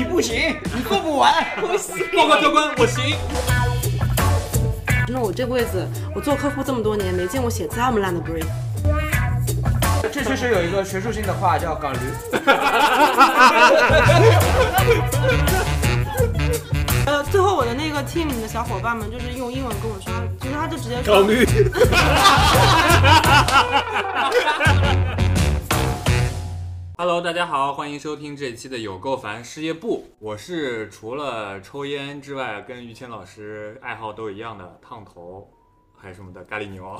你不行，你做不完。不行。报告教官，我行。那我这辈子我做客户这么多年，没见过写这么烂的 brief。这确实有一个学术性的话叫“港驴”。呃，最后我的那个 team 里的小伙伴们就是用英文跟我说，其实他就直接说港驴。Hello，大家好，欢迎收听这一期的有够烦事业部。我是除了抽烟之外，跟于谦老师爱好都一样的烫头，还有什么的咖喱牛。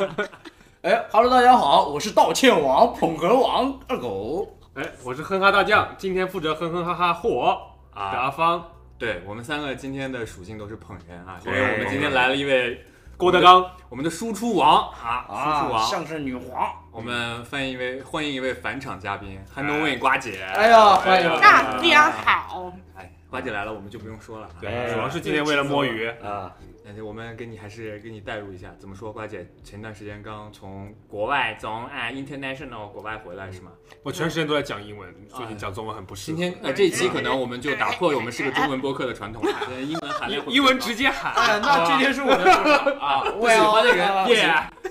哎，Hello，大家好，我是道歉王、捧哏王二狗。哎，我是哼哈大将，今天负责哼哼哈哈火阿芳，对我们三个今天的属性都是捧人啊，所以对我们今天来了一位郭德纲，我们的输出王啊，输出啊，王。相声女皇。我们欢迎一位欢迎一位返场嘉宾，韩东问瓜姐。哎呀，欢迎。大家好，哎，瓜姐来了，我们就不用说了啊。对，哎主要是今天为了摸鱼，啊，我们给你还是给你带入一下，怎么说？瓜姐前段时间刚从国外从哎 international 国外回来是吗？我全时间都在讲英文，最近讲中文很不适应。今天呃这一期可能我们就打破我们是个中文播客的传统了，英文含量会英文直接喊，哎，那今天是我的啊，不喜欢的人不喜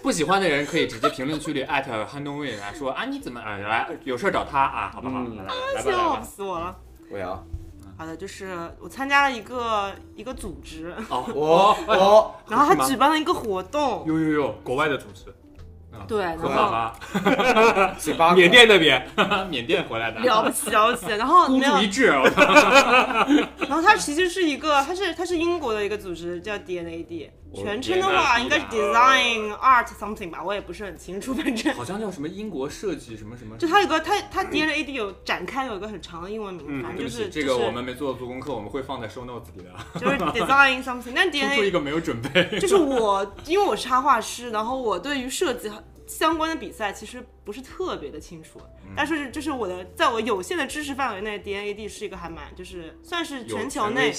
不喜欢的人可以直接评论区里艾特汉东卫来说啊你怎么啊来有事儿找他啊好不好？嗯来吧来吧来笑吧。死我了。我要。好的，就是我参加了一个一个组织，哦我我然后他举办了一个活动，有有有，国外的组织，对，然和后爸 嘴巴 缅甸那边，爸，缅甸回来的，了不起了不起，然后孤没有注一掷，然后他其实是一个，他是他是英国的一个组织，叫 DNAD，全称的话应该是 Design Art something 吧，我也不是很清楚，反正好像叫什么英国设计什么什么。就它有个它它 DNAD 有展开有一个很长的英文名，嗯反正就是这个我们没做足功课，我们会放在 show notes 里的。就是 Design something，但突出一 DNA 一个没有准备。就是我，因为我是插画师，然后我对于设计相关的比赛其实不是特别的清楚，嗯但是就是我的在我有限的知识范围内，DNAD 是一个还蛮就是算是全球内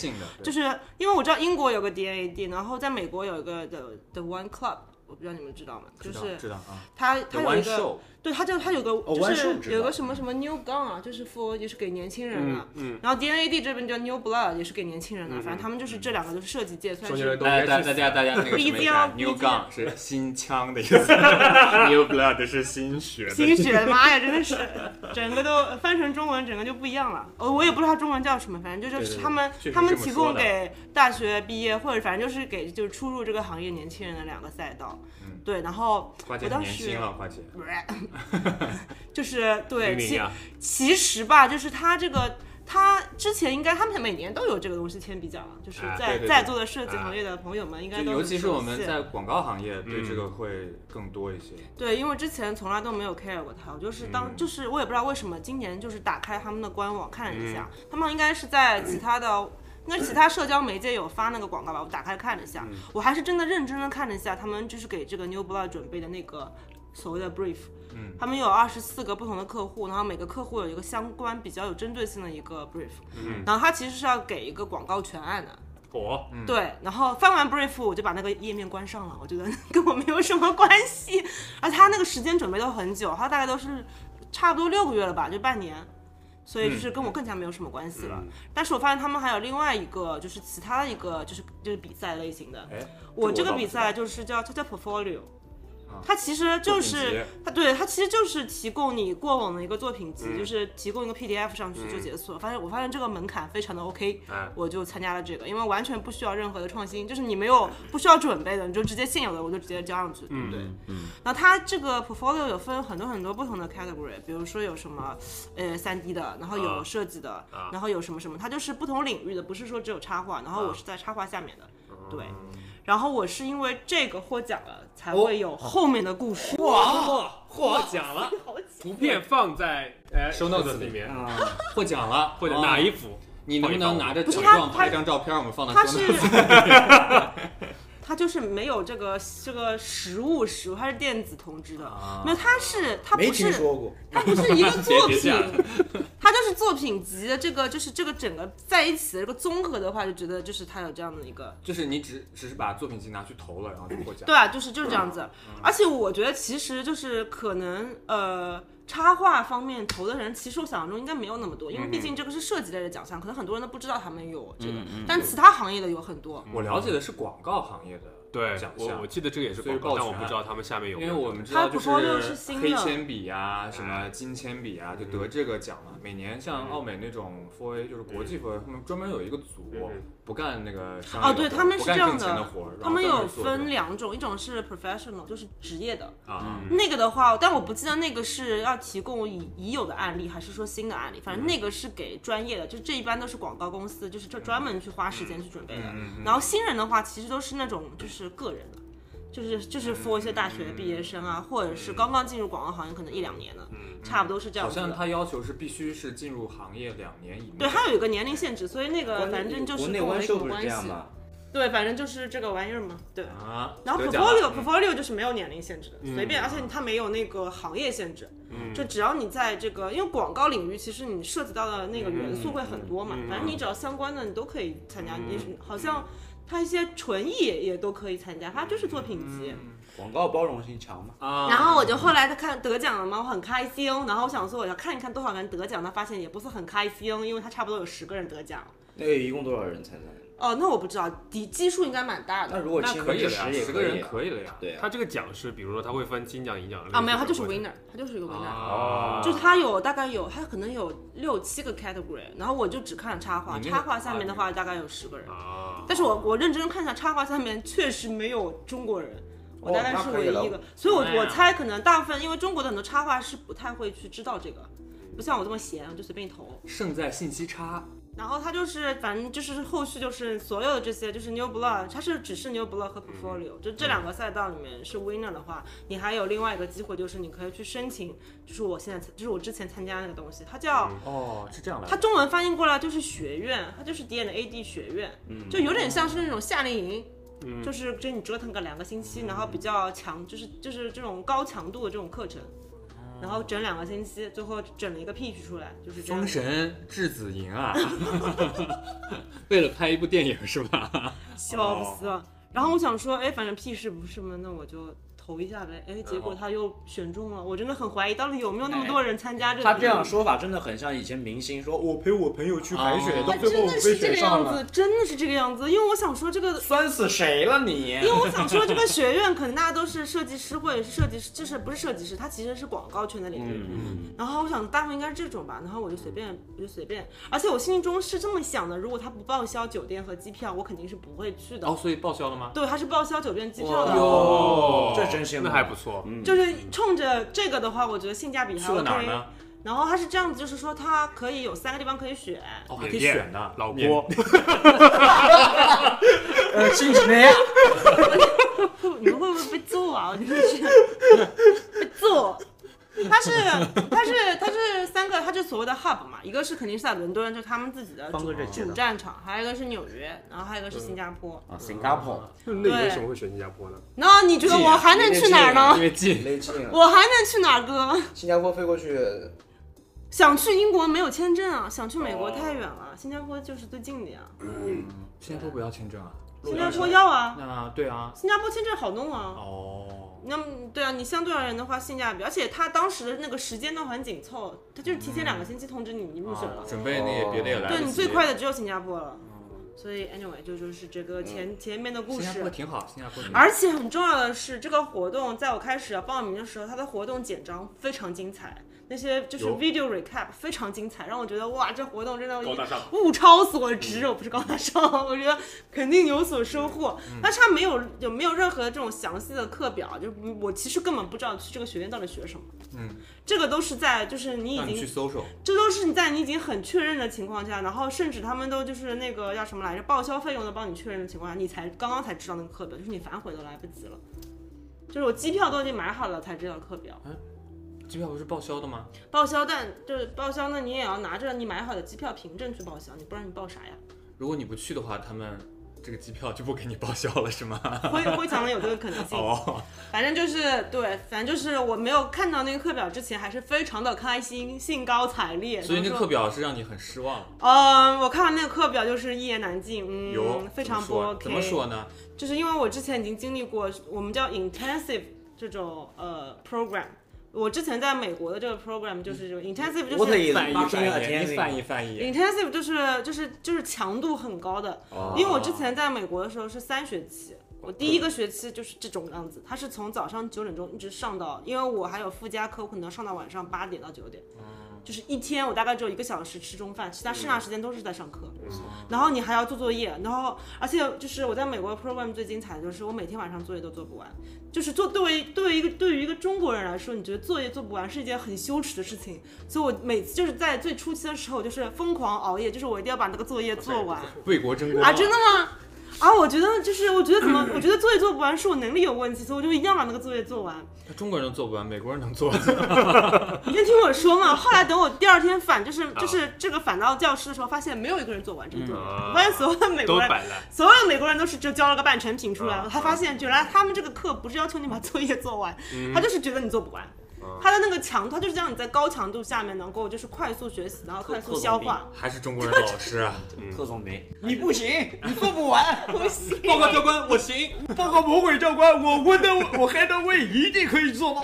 就是因为我知道英国有个 DNAD，然后在美国有一个 The The One Club，我不知道你们知道吗？就是知道啊。它它有一个对，它就它有个就是有个什么什么 New Gun 啊，就是 for 也是给年轻人的。嗯，然后 DNAD 这边叫 New Blood，也是给年轻人的。反正他们就是这两个都是设计界算是大家大家大家大家那个什么，New Gun 是新枪的意思，New Blood 是新血的。新血，妈呀，真的是整个都翻成中文，整个就不一样了。哦，我也不知道中文叫什么，反正就是他们他们提供给大学毕业或者反正就是给就是初入这个行业年轻人的两个赛道。嗯对，然后我当时很年轻了，花姐。就是对其其实吧，就是他这个。他之前应该，他们每年都有这个东西签比奖，就是在、在座的设计行业的朋友们应该都就尤其是我们在广告行业对嗯这个会更多一些。对，因为之前从来都没有 care 过他，我就是当、嗯就是我也不知道为什么今年就是打开他们的官网看了一下，嗯他们应该是在其他的。应该其他社交媒介有发那个广告吧，我打开看了一下，嗯我还是真的认真的看了一下，他们就是给这个 New Blood 准备的那个所谓的 brief，嗯，他们有二十四个不同的客户，然后每个客户有一个相关比较有针对性的一个 brief，嗯。然后他其实是要给一个广告全案的，火，嗯。对，然后翻完 brief 我就把那个页面关上了，我觉得 跟我没有什么关系。而他那个时间准备都很久，他大概都是差不多六个月了吧，就半年，所以就是跟我更加没有什么关系了。但是我发现他们还有另外一个，就是其他的一个，就是就是比赛类型的。哎，我这个比赛就是叫它叫 portfolio，啊它其实就是它对它其实就是提供你过往的一个作品集，嗯。就是提供一个 PDF 上去就结束了。发现我发现这个门槛非常的 OK，哎，我就参加了这个，因为完全不需要任何的创新，就是你没有不需要准备的，你就直接现有的我就直接交上去，对不对？嗯，然后它这个 portfolio 有分很多很多不同的 category，比如说有什么呃三 D 的，然后有啊。设计的，啊。然后有什么什么，它就是不同领域的，不是说只有插画。然后我啊。是在插画下面的，对。嗯。然后我是因为这个获奖了，才哦。会有后面的故事。哇，获奖了，图片放在呃 Show notes 里面，啊，获奖了，或者哦哪一幅？你能不能拿着奖状拍一张照片，我们放到它 show 是 notes 它就是没有这个这个实物实物，它是电子通知的。啊没有，它是它不是。它不是一个作品，它就是作品集的这个就是这个整个在一起的这个综合的话，就觉得就是它有这样的一个。就是你只只是把作品集拿去投了，然后就获奖。对啊，就是就是这样子。嗯而且我觉得其实就是可能呃，插画方面投的人，其实我想象中应该没有那么多，因为嗯毕竟这个是设计类的奖项，可能很多人都不知道他们有这个，嗯但其他行业的有很多。我了解的是广告行业的对奖项我我记得这个也是广告，但我不知道他们下面有没有。因为我们知道就是新的。黑铅笔啊，什么金铅笔啊，就得这个奖嘛。每年像奥美那种 f A 就是国际 f A，他们专门有一个组嗯，不干那个商业的哦，对他们是这样的的，，他们有分两种，一种是 professional，就是职业的，啊，那个的话，但我不记得那个是要提供已已有的案例，还是说新的案例。反正那个是给专业的，就这一般都是广告公司，就是就专门去花时间去准备的。然后新人的话，其实都是那种就是个人的，就是就是 for 一些大学毕业生啊，或者是刚刚进入广告行业可能一两年的，差不多是这样子的。好像他要求是必须是进入行业两年以内。对，它有一个年龄限制，所以那个反正就是国内跟我没什湾秀不是么关系。这样吗？对，反正就是这个玩意儿嘛，对。啊，然后 portfolio 嗯 portfolio 就是没有年龄限制的，随便，而且它没有那个行业限制，嗯就只要你在这个，因为广告领域其实你涉及到的那个元素会很多嘛，反正你只要相关的你都可以参加，你是好像它一些纯艺也都可以参加，他就是作品集。广告包容性强嘛？啊，然后我就后来他看得奖了嘛，我很开心，然后我想说我要看一看多少人得奖，他发现也不是很开心，因为他差不多有十个人得奖。那个一共多少人参赛？哦，那我不知道，底基数应该蛮大的。那如果那可以了呀，十个人可以了呀。对啊他，这个奖是，比如说他会分金奖、银奖啊，没有，他就是 winner，他就是一个 winner。啊，就是它有大概有，他可能有六七个 category，然后我就只看了插画，插画下面的话大概有十个人，啊，但是我我认真看一下插画下面确实没有中国人，我大概是唯一一个，所以我我猜可能大部分因为中国的很多插画师不太会去知道这个，不像我这么闲，我就随便投。胜在信息差。然后他就是，反正就是后续就是所有的这些，就是 New Blood，它是只是 New Blood 和 Portfolio，、就这两个赛道里面是 winner 的话，你还有另外一个机会，就是你可以去申请，就是我现在就是我之前参加那个东西，它叫、哦，是这样的。它中文翻译过来就是学院，它就是 D N A D 学院，就有点像是那种夏令营。就是就你折腾个两个星期，然后比较强，就是就是这种高强度的这种课程，然后整两个星期，最后整了一个 peach 出来，就是封。神质子营啊，为了拍一部电影是吧？笑死了。然后我想说，哎，反正屁事不是嘛，那我就投一下呗。哎，结果他又选中了，我真的很怀疑到底有没有那么多人参加这个。他这样说法真的很像以前明星说，我陪我朋友去海选，哦到最后我被的是这个选上了，样子，真的是这个样子。因为我想说这个。酸死谁了你？因为我想说，这个学院可能大家都是设计师或者是设计师，就是不是设计师，他其实是广告圈的领域。嗯，然后我想大部分应该是这种吧，然后我就随便，我就随便。而且我心中是这么想的：如果他不报销酒店和机票，我肯定是不会去的。哦，所以报销了吗？对，他是报销酒店机票的。哦这真羡慕，那还不错。就是冲着这个的话，我觉得性价比还去了 OK。哪儿呢？然后它是这样子，就是说它可以有三个地方可以选。哦，还可以选的。老缅郭，呃，新几内亚，会 你们会不会被揍啊？我真的是被揍。它是它是它是三个，它就所谓的 hub 嘛，一个是肯定是在伦敦，就他们自己的主主战场，还有一个是纽约，然后还有一个是新加坡。啊，Singapore 那你为什么会选新加坡呢？那你觉得我还能去哪儿因呢？为近。勒近了，我还能去哪儿哥？新加坡飞过去，想去英国没有签证啊，想去美国哦太远了，新加坡就是最近的呀。嗯新加坡不要签证啊？新加坡要啊，那对啊。新加坡签证好弄啊。哦，那么对啊，你相对而言的话，性价比，而且他当时的那个时间都很紧凑，他就是提前两个星期通知你你入选了。准备那些别的也来不及。对你最快的只有新加坡了。所以 anyway 就就是这个前、前面的故新加坡事。挺好，新加坡。而且很重要的是，这个活动在我开始要报名的时候，它的活动简章非常精彩，那些就是 video recap 非常精彩，让我觉得哇，这活动真的高大上物超所值。我不是高大上，我觉得肯定有所收获。但是它没有有没有任何这种详细的课表，就我其实根本不知道去这个学院到底学什么。嗯，这个都是在就是你已经去经搜搜。这都是你在你已经很确认的情况下，然后甚至他们都就是那个叫什么来着，报销费用都帮你确认的情况下，你才刚刚才知道那个课表，就是你反悔都来不及了。就是我机票都已经买好了才知道课表，机票不是报销的吗？报销但就是报销，那你也要拿着你买好的机票凭证去报销，你不然你报啥呀？如果你不去的话，他们这个机票就不给你报销了，是吗？非非常的有这个可能性。哦，反正就是对，反正就是我没有看到那个课表之前，还是非常的开心，兴高采烈。所以那课表是让你很失望。嗯，我看完那个课表就是一言难尽，有嗯，非常不 OK。怎么说呢？就是因为我之前已经经历过我们叫 intensive 这种呃 program，我之前在美国的这个 program 就是这个 intensive 就是 is 翻译翻 marketing 译，你？翻译翻译。intensive 就是就是就是强度很高的，哦因为我之前在美国的时候是三学期，我第一个学期就是这种样子，它是从早上九点钟一直上到，因为我还有附加课，我可能要上到晚上八点到九点，就是一天我大概只有一个小时吃中饭，其他剩下时间都是在上课，然后你还要做作业，然后而且就是我在美国的 program 最精彩的就是我每天晚上作业都做不完，就是做对于对于一个对于一个中国人来说，你觉得作业做不完是一件很羞耻的事情，所以我每次就是在最初期的时候就是疯狂熬夜，就是我一定要把那个作业做完。为国争光啊，真的吗？啊，我觉得就是，我觉得怎么，我觉得作业做不完是我能力有问题，所以我就一定要把那个作业做完。中国人都做不完，美国人能做。你先听我说嘛。后来等我第二天返，就是就是这个返到教室的时候，发现没有一个人做完这个作业。嗯我发现所有的美国人。所有的美国人都是就交了个半成品出来了。啊他发现原来他们这个课不是要求你把作业做完，嗯他就是觉得你做不完。他的那个强度，他就是让你在高强度下面能够就是快速学习，然后快速消化。还是中国人的老师啊！特种兵，你不行，你做不完。不行，报告教官，我行。报告魔鬼教官，我问的我黑的位一定可以做到。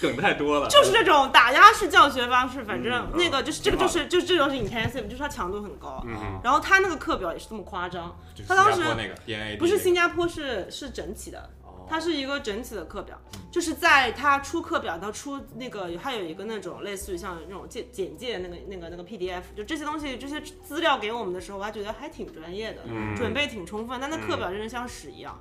梗太多了。就是这种打压式教学方式，反正那个就是这个就是就是这种是 intensive，就是它强度很高。嗯然后他那个课表也是这么夸张，就是他当时新加坡那个不是新加坡是是整体的，它是一个整体的课表，就是在它出课表到出那个它有一个那种类似于像那种简简介那个那个那个 PDF，就这些东西这些资料给我们的时候，我还觉得还挺专业的，准备挺充分，但那课表真的像屎一样，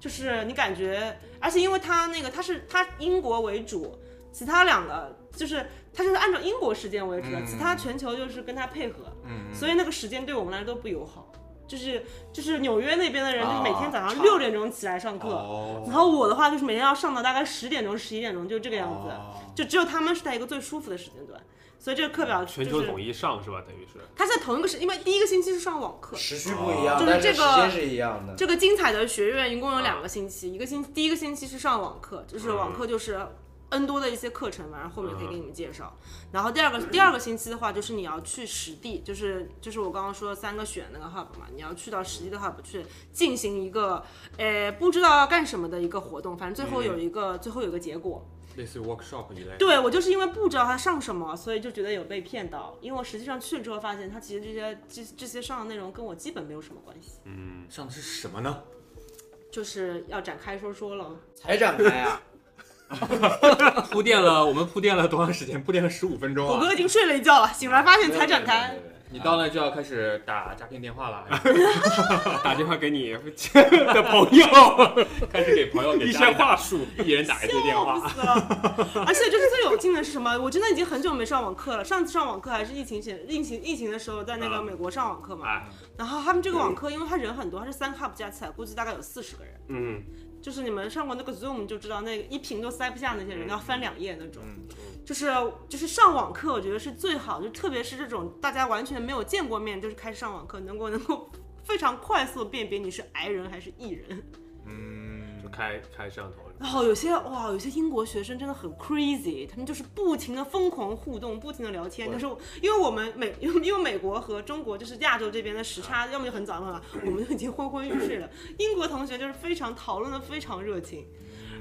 就是你感觉，而且因为它那个它是它英国为主，其他两个就是它就是按照英国时间为主的，嗯。其他全球就是跟它配合，嗯，所以那个时间对我们来说都不友好。就是就是纽约那边的人，就是每天早啊上六点钟起来上课，哦然后我的话就是每天要上到大概十点钟、十一点钟，就这个样子。哦就只有他们是在一个最舒服的时间段，所以这个课表就是全球统一上是吧？等于是。它在同一个时，因为第一个星期是上网课，时区不一样，就是这个时间是一样的。这个精彩的学院一共有两个星期，一个星第一个星期是上网课，就是网课就是 N 多的一些课程嘛，然后后面可以给你们介绍。然后第二个第二个星期的话，就是你要去实地，就是就是我刚刚说三个选那个 hub 嘛，你要去到实地的 hub 去进行一个呃不知道要干什么的一个活动，反正最后有一个、最后有一个结果。类似于 workshop 一类。对我就是因为不知道他上什么，所以就觉得有被骗到。因为我实际上去了之后发现，他其实这些这这些上的内容跟我基本没有什么关系，嗯，上的是什么呢？就是要展开说说了。才展开啊！铺垫了，我们铺垫了多长时间？铺垫了十五分钟啊！狗哥已经睡了一觉了，醒来发现才展开。你到那就要开始打诈骗电话了，打电话给你 的朋友，开始给朋友给一些话术。一人打一次电话。而且就是最有劲的是什么？我真的已经很久没上网课了。上次上网课还是疫情前疫情疫情的时候，在那个啊美国上网课嘛。哎，然后他们这个网课，因为他人很多，他是三 hub 加起来，估计大概有四十个人。嗯，就是你们上过那个 Zoom 就知道，那个一屏都塞不下那些人，要翻两页那种。就是就是上网课，我觉得是最好，就特别是这种大家完全没有见过面，就是开始上网课，能够能够非常快速辨别你是 I 人还是 E 人。嗯就，开开摄像头。然后有些哇，有些英国学生真的很 crazy，他们就是不停的疯狂互动，不停的聊天，就是因为我们美因为因为美国和中国就是亚洲这边的时差，要么就很早，要么，我们就已经昏昏欲睡了。英国同学就是非常讨论的非常热情。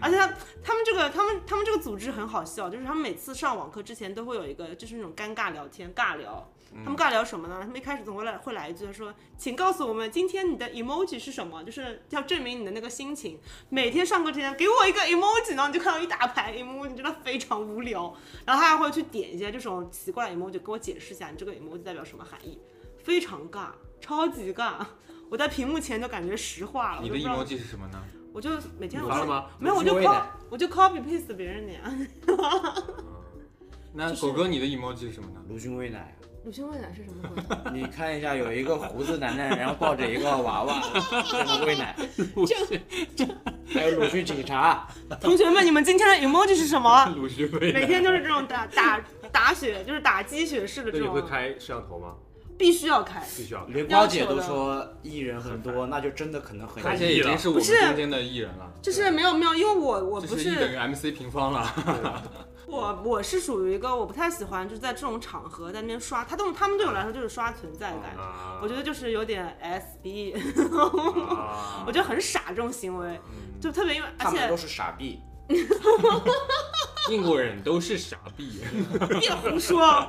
而且他他们这个他们他们这个组织很好笑，就是他们每次上网课之前都会有一个就是那种尴尬聊天尬聊，他们尬聊什么呢？他们一开始总会来会来一句说，请告诉我们今天你的 emoji 是什么，就是要证明你的那个心情。每天上课之前给我一个 emoji，然后你就看到一大排 emoji，真的非常无聊。然后他还会去点一些这种奇怪的 emoji，给我解释一下你这个 emoji 代表什么含义，非常尬，超级尬。我在屏幕前就感觉石化了，你的 emoji 是什么呢？我就每天我发了吗？没有，我就 copy 我就 copy paste 别人的呀。那狗哥，你的 emoji 是什么呢？鲁迅喂奶，鲁迅喂奶是什么鬼？你看一下，有一个胡子男男，然后抱着一个娃娃在那喂奶。还有鲁迅警察，同学们，你们今天的 emoji 是什么？鲁迅喂每天就是这种打打打血，就是打鸡血式的那这种，你会开摄像头吗？必须要开。必须要开。连瓜姐都说艺人很多，那就真的可能很他现在已经是我们不是中间的艺人了，就是没有没有，因为我我不这是 E 等于 MC 平方了。我我是属于一个我不太喜欢就是在这种场合在那边刷，他对他们对我来说就是刷存在感，啊我觉得就是有点 SB，啊 我觉得很傻这种行为，就特别因为而且他们都是傻逼。英国人都是傻逼。别胡说。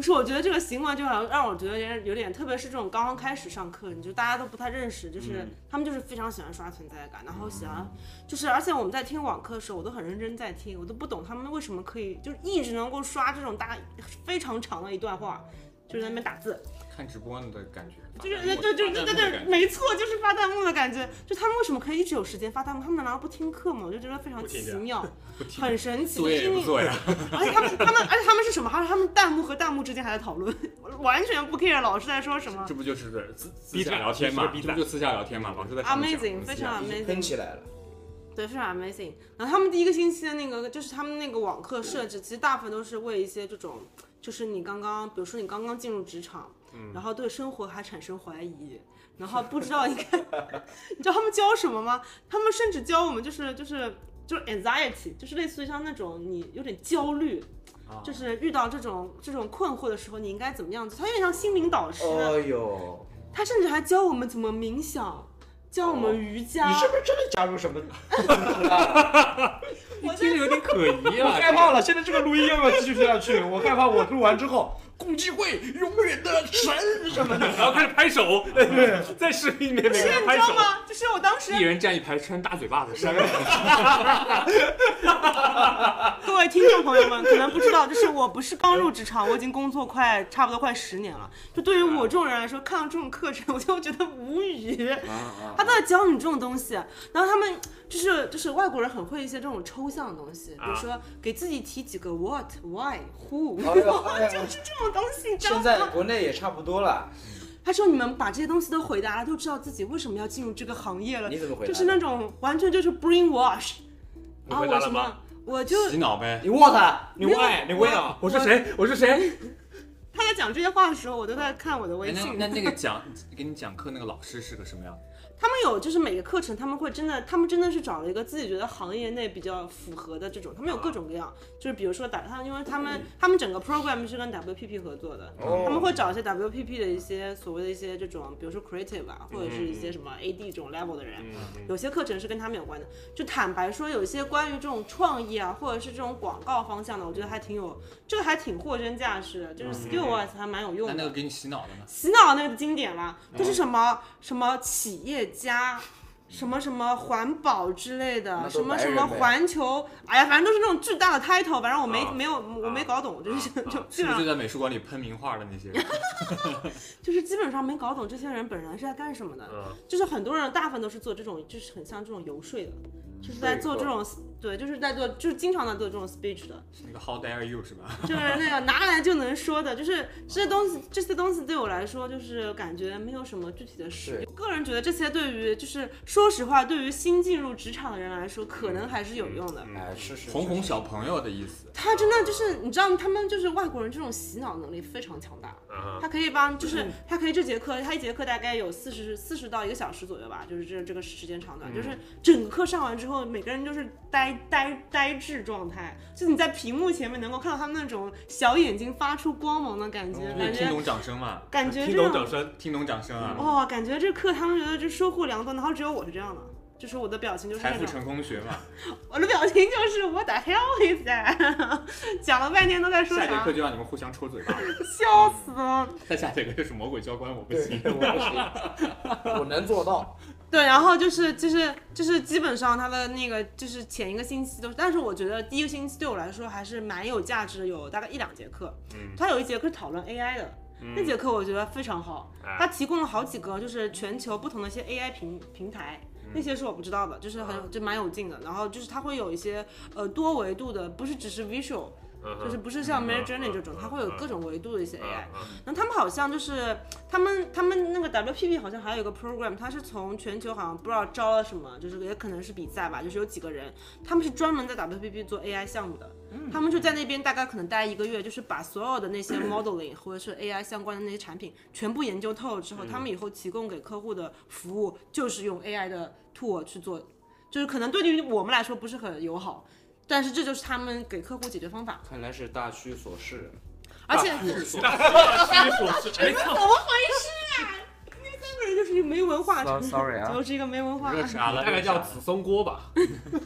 不是，我觉得这个行为就好像让我觉得有点有点，特别是这种刚刚开始上课，你就大家都不太认识，就是、嗯。他们就是非常喜欢刷存在感，然后喜欢就是，而且我们在听网课的时候，我都很认真在听，我都不懂他们为什么可以就是一直能够刷这种大非常长的一段话，就是在那边打字，看直播的感觉，就是对对对对对对，没错，就是发弹幕的感觉。就他们为什么可以一直有时间发弹幕？他们难道不听课吗？我就觉得非常奇妙，不听很神奇。作业。而且他们他们而且他们是什么？还是他们弹幕和弹幕之间还在讨论，完全不 care 老师在说什么这。不就是私私 B 下站聊天嘛？其实是 B 这就私下聊天嘛？老师在 Amazing，非常 amazing 喷起来了。对，非常 amazing。然后他们第一个星期的那个，就是他们那个网课设置，其实大部分都是为一些这种，就是你刚刚，比如说你刚刚进入职场，然后对生活还产生怀疑，然后不知道应该，你知道他们教什么吗？他们甚至教我们就是就是就是 anxiety，就是类似于像那种你有点焦虑。就是遇到这种这种困惑的时候，你应该怎么样子？他有点像心灵导师，哦呦，他甚至还教我们怎么冥想，教我们瑜伽。你是不是真的加入什么？你听着有点可疑我啊。害怕了，现在这个录音要不要继续下去？我害怕我录完之后，共济会永远的神什么的。然后开始拍手，对 在视频里面每个拍手。你知道吗？就是我当时一人站一排穿大嘴巴的山人，各位听众朋友们可能不知道，就是我不是刚入职场，我已经工作快差不多快十年了。就对于我这种人来说，看到这种课程，我就觉得无语。啊他都在教你这种东西，然后他们就是就是外国人很会一些这种抽象的东西，比如说给自己提几个 what、why、who，就是这种东西，你知道现在吗？国内也差不多了，他说你们把这些东西都回答了，就知道自己为什么要进入这个行业了。你怎么回答的就是那种完全就是 brainwash。你啊，回答了吗我什么？我就洗脑呗。你握他，你握爱，你握啊！我是谁？我是谁？他在讲这些话的时候，我都在看我的哎微信。那那那个讲给你讲课那个老师是个什么样？他们有就是每个课程，他们会真的，他们真的是找了一个自己觉得行业内比较符合的这种，他们有各种各样，就是比如说打他们，因为他们他们整个 program 是跟 WPP 合作的，哦。他们会找一些 WPP 的一些所谓的一些这种，比如说 creative 啊，或者是一些什么 AD 这种 level 的人，有些课程是跟他们有关的。就坦白说，有一些关于这种创意啊，或者是这种广告方向的，我觉得还挺有，这个还挺货真价实的，就是 skill wise 还蛮有用的。那那个给你洗脑的吗？洗脑那个经典了，就是什么、什么企业家。什么什么环保之类的，什么什么环球，哎呀，反正都是那种巨大的 title，反正我没、啊没有我没搞懂，就是 就基是本上不是就在美术馆里喷名画的那些人？就是基本上没搞懂这些人本人是在干什么的。嗯就是很多人大部分都是做这种，就是很像这种游说的，就是在做这种对，就是在做，就是经常在做这种 speech 的。那个 How dare you 是吧？就是那个拿来就能说的，就是这些东西，这些东西对我来说，就是感觉没有什么具体的实用。个人觉得这些对于，就是说实话，对于新进入职场的人来说，可能还是有用的。哎，是是哄哄小朋友的意思。他真的就是，你知道，他们就是外国人这种洗脑能力非常强大。啊他可以帮，就是他可以这节课，他一节课大概有四十四十到一个小时左右吧，就是这这个时间长短，就是整个课上完之后，每个人就是呆呆呆滞状态，就你在屏幕前面能够看到他们那种小眼睛发出光芒的感觉，感觉听懂掌声嘛？感觉这种懂掌声，听懂掌声啊！哇、感觉这课他们觉得这收获良多，然后只有我是这样的。就是我的表情就是财富成功学嘛。我的表情就是我的 hell is that，讲了半天都在说啥下节课，就让你们互相抽嘴巴。笑死了。再下节课就是魔鬼教官，我不行。，我不行，我能做到。对，然后就是就是就是基本上他的那个就是前一个星期都是，但是我觉得第一个星期对我来说还是蛮有价值的，有大概一两节课。嗯，他有一节课是讨论 AI 的，那节课我觉得非常好，哎他提供了好几个就是全球不同的一些 AI 平平台。那些是我不知道的，就是很就蛮有劲的。然后就是它会有一些呃多维度的，不是只是 visual，就是不是像 Mid Journey 这种，它会有各种维度的一些 AI。然后他们好像就是他们他们那个 WPP 好像还有一个 program，它是从全球好像不知道招了什么，就是也可能是比赛吧，就是有几个人，他们是专门在 WPP 做 AI 项目的，他们就在那边大概可能待一个月，就是把所有的那些 modeling 或者是 AI 相关的那些产品全部研究透了之后，他们以后提供给客户的服务就是用 AI 的 tool 去做，就是可能对于我们来说不是很友好。但是这就是他们给客户解决方法，看来是大趋所示。而且大趋所示，哎操！就是就是一个没文化，sorry 啊 就是一个没文化。热茶了，大概叫紫松锅吧。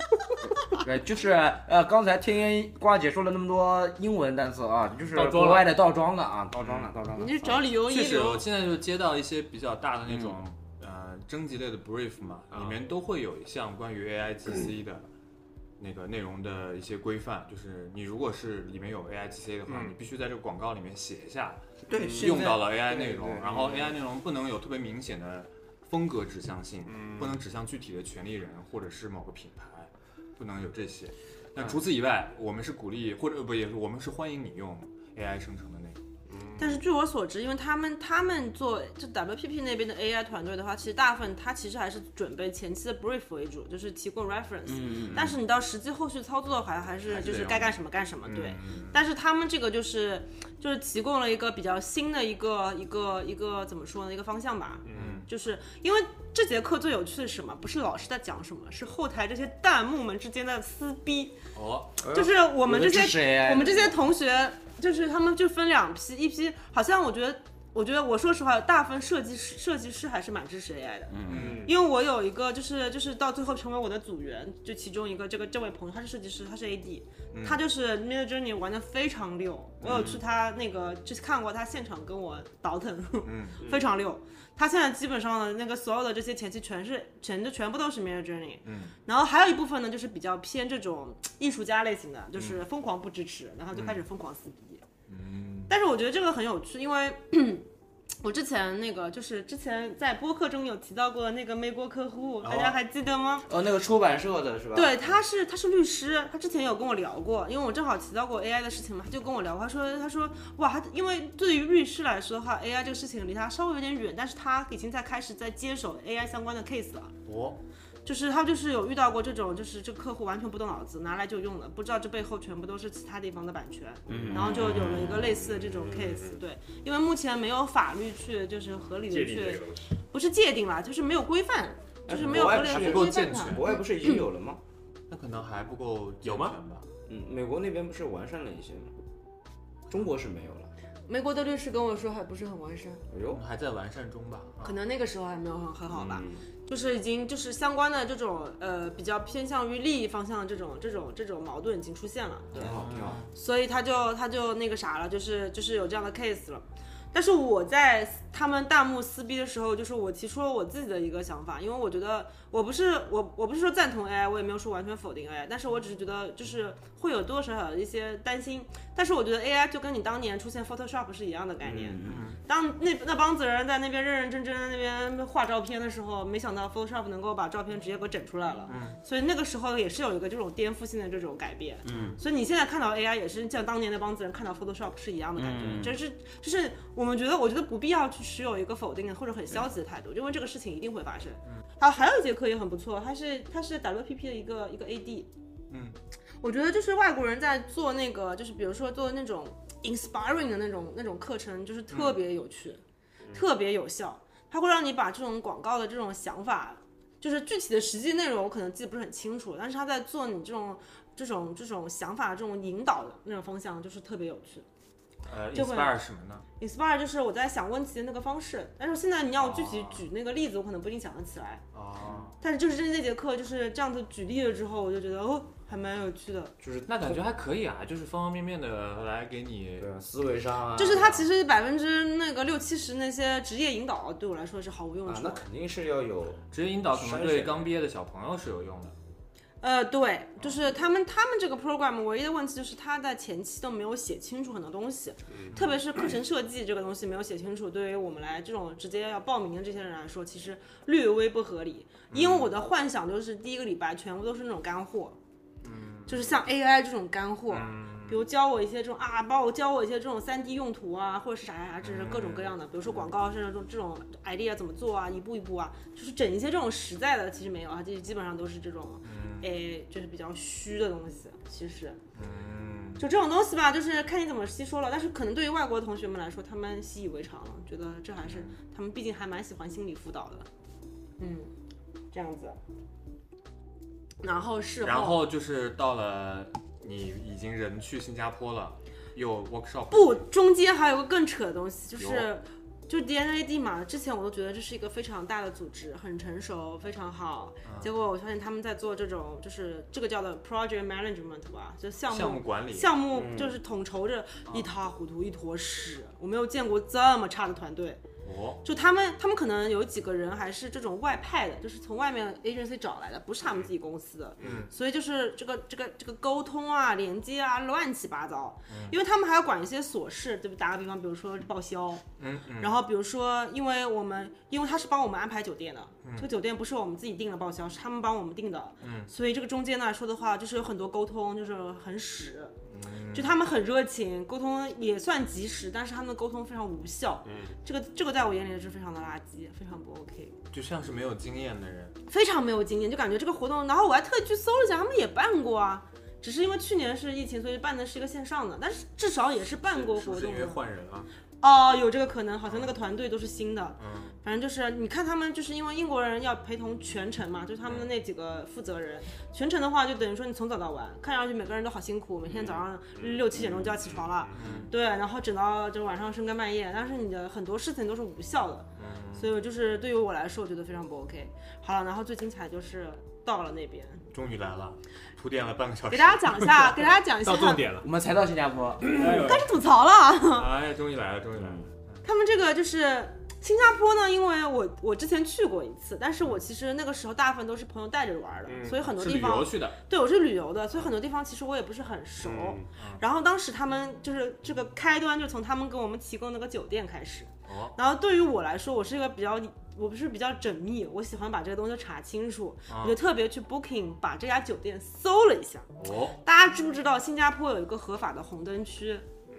对，就是呃，刚才听瓜姐说了那么多英文单词啊，就是倒装了国外的倒装的啊，倒装了，倒装了。你就找理由一确实。现在就接到一些比较大的那种、呃征集类的 brief 嘛，啊里面都会有一项关于 AI GC 的那个内容的一些规范，就是你如果是里面有 AI GC 的话，嗯你必须在这个广告里面写一下对，用到了 AI 内容，然后 AI 内容不能有特别明显的风格指向性，嗯不能指向具体的权利人或者是某个品牌，不能有这些。那除此以外，我们是鼓励或者不也是我们是欢迎你用 AI 生成。但是据我所知，因为他们他们做就 WPP 那边的 AI 团队的话，其实大部分他其实还是准备前期的 brief 为主，就是提供 reference。嗯，但是你到实际后续操作的话，还是就是该干什么干什么，对。嗯但是他们这个就是就是提供了一个比较新的一个一个一个怎么说呢一个方向吧，嗯，就是因为这节课最有趣的是什么？不是老师在讲什么，是后台这些弹幕们之间的撕逼。哦，就是我们这些我们这些同学，就是他们就分两批，一批好像我觉得。我觉得我说实话，大部分设计师设计师还是蛮支持 AI 的，嗯因为我有一个就是就是到最后成为我的组员，就其中一个这个这位朋友，他是设计师，他是 AD，、他就是 Mid Journey 玩的非常溜，我有去他那个就是看过他现场跟我倒腾，嗯非常溜。他现在基本上的那个所有的这些前期全是全就全部都是 Mid Journey，嗯，然后还有一部分呢就是比较偏这种艺术家类型的，就是疯狂不支持，然后就开始疯狂撕逼。嗯，但是我觉得这个很有趣，因为我之前那个就是之前在播客中有提到过那个美国客户，大家还记得吗？哦，那个出版社的是吧？对，他是他是律师，他之前有跟我聊过，因为我正好提到过 AI 的事情嘛，他就跟我聊，他说他说哇，他因为对于律师来说的话，AI 这个事情离他稍微有点远，但是他已经在开始在接手 AI 相关的 case 了。我就是他就是有遇到过这种，就是这个客户完全不动脑子，拿来就用了，不知道这背后全部都是其他地方的版权，嗯然后就有了一个类似的这种 case，对，因为目前没有法律去就是合理的去。不是界定啦，就是没有规范，就是没有合理的规范它。国外不是已经有了吗？那可能还不够有吗？嗯，美国那边不是完善了一些吗？中国是没有了。美国的律师跟我说还不是很完善，哎呦，还在完善中吧？啊可能那个时候还没有很很好吧。嗯就是已经就是相关的这种呃比较偏向于利益方向的这种这种这种矛盾已经出现了，对挺，好，挺好。所以他就他就那个啥了，就是就是有这样的 case 了。但是我在他们弹幕撕逼的时候，就是我提出了我自己的一个想法，因为我觉得我不是我我不是说赞同 AI，我也没有说完全否定 AI，但是我只是觉得就是会有多多少少的一些担心。但是我觉得 AI 就跟你当年出现 Photoshop 是一样的概念。嗯当那那帮子人在那边认认真真的那边画照片的时候，没想到 Photoshop 能够把照片直接给整出来了。嗯，所以那个时候也是有一个这种颠覆性的这种改变。嗯，所以你现在看到 AI 也是像当年那帮子人看到 Photoshop 是一样的感觉，嗯这是就是我们觉得我觉得不必要去持有一个否定的或者很消极的态度，因为这个事情一定会发生。好，还有一节课也很不错，它是它是 WPP 的一个一个 AD。嗯，我觉得就是外国人在做那个，就是比如说做那种 inspiring 的那种那种课程，就是特别有趣。特别有效，它会让你把这种广告的这种想法，就是具体的实际内容我可能记得不是很清楚，但是他在做你这种这种这种想法这种引导的那种方向，就是特别有趣。呃就会，inspire 什么呢？inspire 就是我在想问题的那个方式，但是现在你要我具体举那个例子，我可能不一定想得起来。哦，但是就是这这节课就是这样子举例了之后，我就觉得哦，还蛮有趣的。就是那感觉还可以啊，就是方方面面的来给你思维上啊，就是它其实百分之那个六七十那些职业引导对我来说是毫无用啊，处的。那肯定是要有职业引导，可能对刚毕业的小朋友是有用的。呃，对，就是他们他们这个 program 唯一的问题就是他在前期都没有写清楚很多东西，特别是课程设计这个东西没有写清楚，对于我们来这种直接要报名的这些人来说，其实略微不合理。因为我的幻想就是第一个礼拜全部都是那种干货，就是像 AI 这种干货，比如教我一些这种啊，帮我教我一些这种三 D 用途啊，或者是啥啥啥，这是各种各样的，比如说广告是这种这种 idea 怎么做啊，一步一步啊，就是整一些这种实在的，其实没有啊，这基本上都是这种。诶，就是比较虚的东西，其实，嗯，就这种东西吧，就是看你怎么吸收了。但是可能对于外国同学们来说，他们习以为常了，觉得这还是他们毕竟还蛮喜欢心理辅导的，嗯，这样子。然后是，然后就是到了你已经人去新加坡了，有 workshop 不，中间还有个更扯的东西，就是就 DNAD 嘛，之前我都觉得这是一个非常大的组织，很成熟，非常好。结果我发现他们在做这种，就是这个叫的 project management 吧，就项目项目管理项目就是统筹着一塌糊涂，一坨屎。我没有见过这么差的团队。哦，就他们，他们可能有几个人还是这种外派的，就是从外面 agency 找来的，不是他们自己公司的。嗯，所以就是这个这个这个沟通啊、连接啊，乱七八糟。嗯因为他们还要管一些琐事，对不？打个比方，比如说报销，嗯嗯，然后比如说，因为我们因为他是帮我们安排酒店的，嗯这个酒店不是我们自己订的报销，是他们帮我们订的。嗯，所以这个中间呢说的话就是有很多沟通，就是很屎。嗯就他们很热情，沟通也算及时，但是他们的沟通非常无效。嗯，这个这个在我眼里是非常的垃圾，非常不 OK。就像是没有经验的人，非常没有经验，就感觉这个活动，然后我还特意去搜了一下，他们也办过啊，只是因为去年是疫情，所以办的是一个线上的，但是至少也是办过是不是因为。换人了？哦，有这个可能，好像那个团队都是新的，嗯，反正就是你看他们就是因为英国人要陪同全程嘛，就是他们的那几个负责人，全程的话就等于说你从早到晚，看上去每个人都好辛苦，每天早上六七点钟就要起床了，对，然后整到就晚上深更半夜，但是你的很多事情都是无效的，所以我就是对于我来说，我觉得非常不 OK。好了，然后最精彩就是到了那边，终于来了，铺垫了半个小时，给大家讲一下，给大家讲一下到，重点了。我们才到新加坡，开始吐槽了。哎，终于来了，终于来了，他们这个就是新加坡呢，因为我我之前去过一次，但是我其实那个时候大部分都是朋友带着玩的，嗯所以很多是旅地方游去的，对我是旅游的，所以很多地方其实我也不是很熟。嗯然后当时他们就是这个开端就从他们给我们提供那个酒店开始。哦，然后对于我来说，我是一个比较。我不是比较缜密，我喜欢把这个东西查清楚，我就特别去 Booking 把这家酒店搜了一下。哦，大家知不知道新加坡有一个合法的红灯区？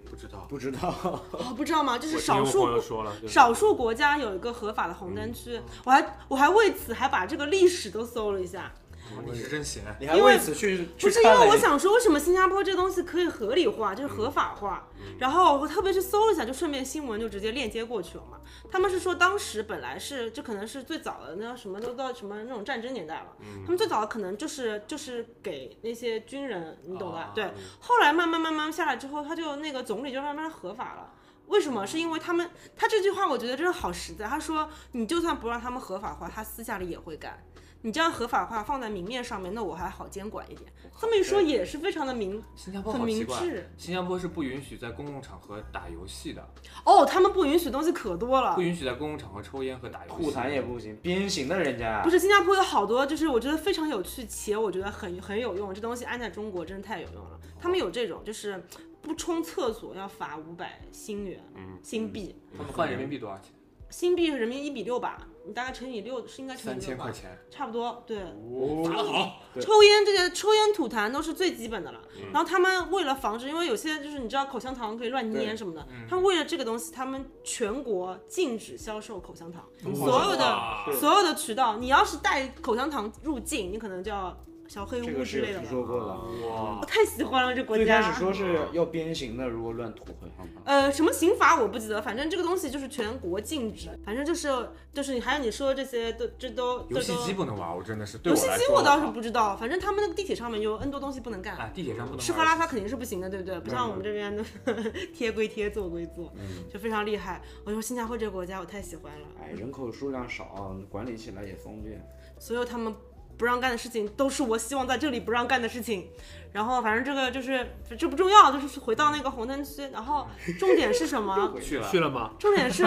不知道，不知道，哦，不知道吗？就是少数朋友说了，就是少数国家有一个合法的红灯区，我还我还为此还把这个历史都搜了一下，哦你是真闲，你还为此去去不是因为我想说为什么新加坡这东西可以合理化，就是合法化，然后我特别去搜了一下，就顺便新闻就直接链接过去了嘛。他们是说当时本来是这可能是最早的那什么都到什么那种战争年代了，他们最早的可能就是就是给那些军人，你懂的，啊对。后来慢慢慢慢下来之后，他就那个总理就慢慢合法了。为什么？是因为他们，他这句话我觉得真的好实在。他说，你就算不让他们合法化，他私下里也会干。你这样合法化放在明面上面，那我还好监管一点。这么一说也是非常的明，新加坡很明智，新加坡是不允许在公共场合打游戏的，哦，他们不允许东西可多了不。允许在公共场合抽烟和打游戏，吐痰也不行，鞭刑的人家不是新加坡有好多，就是我觉得非常有趣，且我觉得很很有用。这东西安在中国真的太有用了。他们有这种，就是不冲厕所要罚五百新元，嗯新币，他们换人民币多少钱？新币人民币一比六吧，你大概乘以六是应该乘三以六吧，千块钱，差不多，对。打得好，抽烟这些抽烟吐痰都是最基本的了。嗯然后他们为了防止，因为有些就是你知道口香糖可以乱捏什么的，嗯他们为了这个东西，他们全国禁止销售口香糖，哦所有的所有的渠道，你要是带口香糖入境，你可能就要小黑屋之类的了。听说过了。哇我，太喜欢了这国家最。开始说是要鞭刑的，如果乱吐口香糖。呃，什么刑罚我不记得，反正这个东西就是全国禁止，反正就是就是还有你说的这些都这都游戏机不能玩，我真的是对游戏我来说，机我倒是不知道，反正他们那个地铁上面有 N 多东西不能干。哎，地铁上不能吃喝拉撒肯定是不行的，对不对？不像我们这边的 贴归贴，做归做，就非常厉害。我说新加坡这个国家我太喜欢了，哎，人口数量少，管理起来也方便。所有他们不让干的事情都是我希望在这里不让干的事情。然后反正这个就是这不重要，就是回到那个红灯区。然后重点是什么？去了去了吗？重点是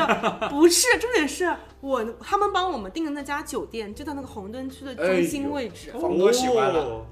不是？重点是我他们帮我们订的那家酒店就在那个红灯区的中心位置、房哥喜欢了，哦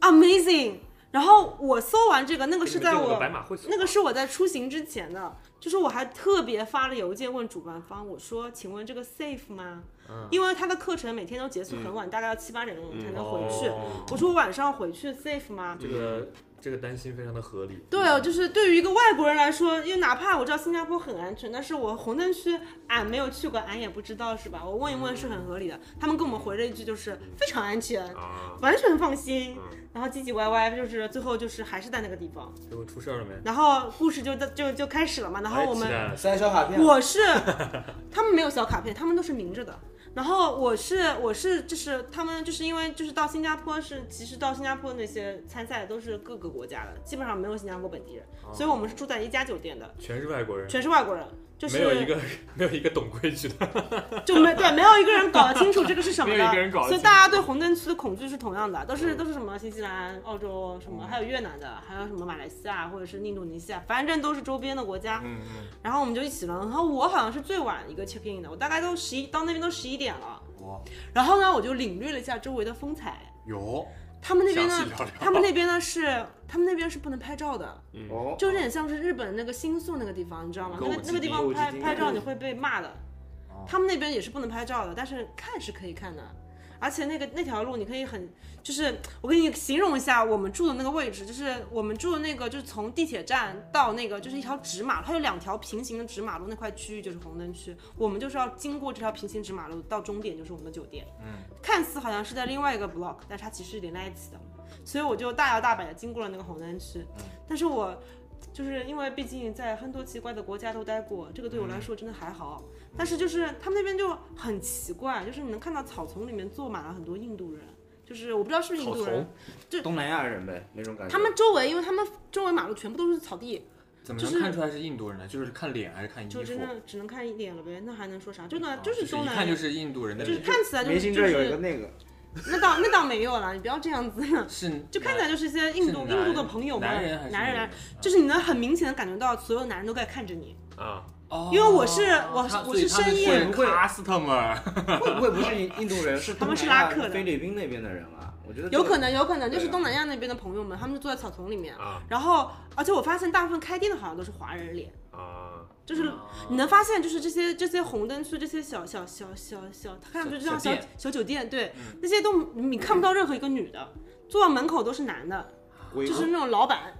a m a z i n g 然后我搜完这个，那个是在这个我白马会那个是我在出行之前的，就是我还特别发了邮件问主办方，我说，请问这个 safe 吗？嗯因为他的课程每天都结束很晚，大概要七八点钟才能回去。哦我说我晚上回去 safe 吗？这个这个担心非常的合理。对，就是对于一个外国人来说，因为哪怕我知道新加坡很安全，但是我红灯区俺没有去过，俺也不知道是吧？我问一问是很合理的。他们跟我们回了一句就是非常安全，啊，完全放心。然后唧唧歪歪，就是最后就是还是在那个地方。结果出事儿了没？然后故事就就就开始了嘛。然后我们哎期待了塞小卡片。我是，他们没有小卡片，他们都是明着的。然后我是我是就是他们就是因为就是到新加坡是其实到新加坡那些参赛都是各个国家的，基本上没有新加坡本地人，所以我们是住在一家酒店的，全是外国人，全是外国人。就是没有一个 没有一个懂规矩的，就没对，没有一个人搞得清楚这个是什么的，没有一个人搞所以大家对红灯区的恐惧是同样的，都是都是什么新西兰、澳洲什么，还有越南的，还有什么马来西亚或者是印度尼西亚，反正都是周边的国家。嗯嗯，然后我们就一起了，然后我好像是最晚一个 check in 的，我大概都十一到那边都十一点了。哇，然后呢，我就领略了一下周围的风采。有他们那边呢聊聊，他们那边呢是，他们那边是不能拍照的，哦，就有点像是日本那个新宿那个地方，你知道吗？那个那个地方拍拍照你会被骂的哦。他们那边也是不能拍照的，但是看是可以看的。而且那个那条路你可以很，就是我给你形容一下我们住的那个位置，就是我们住的那个就是从地铁站到那个就是一条直马路，它有两条平行的直马路，那块区域就是红灯区，我们就是要经过这条平行直马路到终点就是我们的酒店。嗯，看似好像是在另外一个 block，但是它其实是连在一起的，所以我就大摇大摆的经过了那个红灯区。但是我就是因为毕竟在很多奇怪的国家都待过，这个对我来说真的还好。但是就是他们那边就很奇怪，就是你能看到草丛里面坐满了很多印度人，就是我不知道是不是印度人就，东南亚人呗，那种感觉。他们周围因为他们周围马路全部都是草地，怎么就是能看出来是印度人呢？就是看脸还是看衣服？就真的只能看一点了呗，那还能说啥？就那啊就是是一东南亚，看就是印度人的就是，看起来就是就明这有一个是那个，那倒那倒没有了，你不要这样子。是就看起来就是一些印度印度的朋友们，男人还是男人就是你能很明显的感觉到所有男人都在看着你，啊，哦。因为我是我是我是所以他们深夜是 customer，会不会不是印印度人，是他们是拉客的。菲律宾那边的人啊？我觉得有可能有可能就是东南亚那边的朋友们，他们就坐在草丛里面，啊。然后而且我发现大部分开店的好像都是华人脸，啊，就是你能发现就是这些这些红灯区这些小小小小小，它看上去就像小小酒店，对，那些都你看不到任何一个女的，坐到门口都是男的，就是那种老板，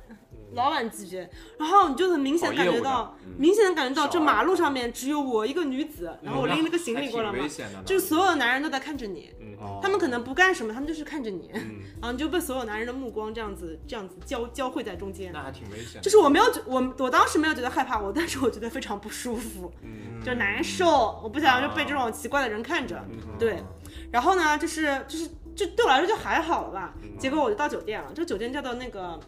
老板级别，然后你就很明显感觉到，明显的感觉到这马路上面只有我一个女子，然后我拎了个行李过来嘛。就是所有的男人都在看着你，哦。他们可能不干什么，他们就是看着你，嗯。然后你就被所有男人的目光这样子这样子交交汇在中间。那还挺危险，就是我没有觉我我当时没有觉得害怕，我但是我觉得非常不舒服，嗯。就难受，我不想就被这种奇怪的人看着。对，然后呢，就是就是就对我来说就还好了吧。结果我就到酒店了，这个酒店叫做那个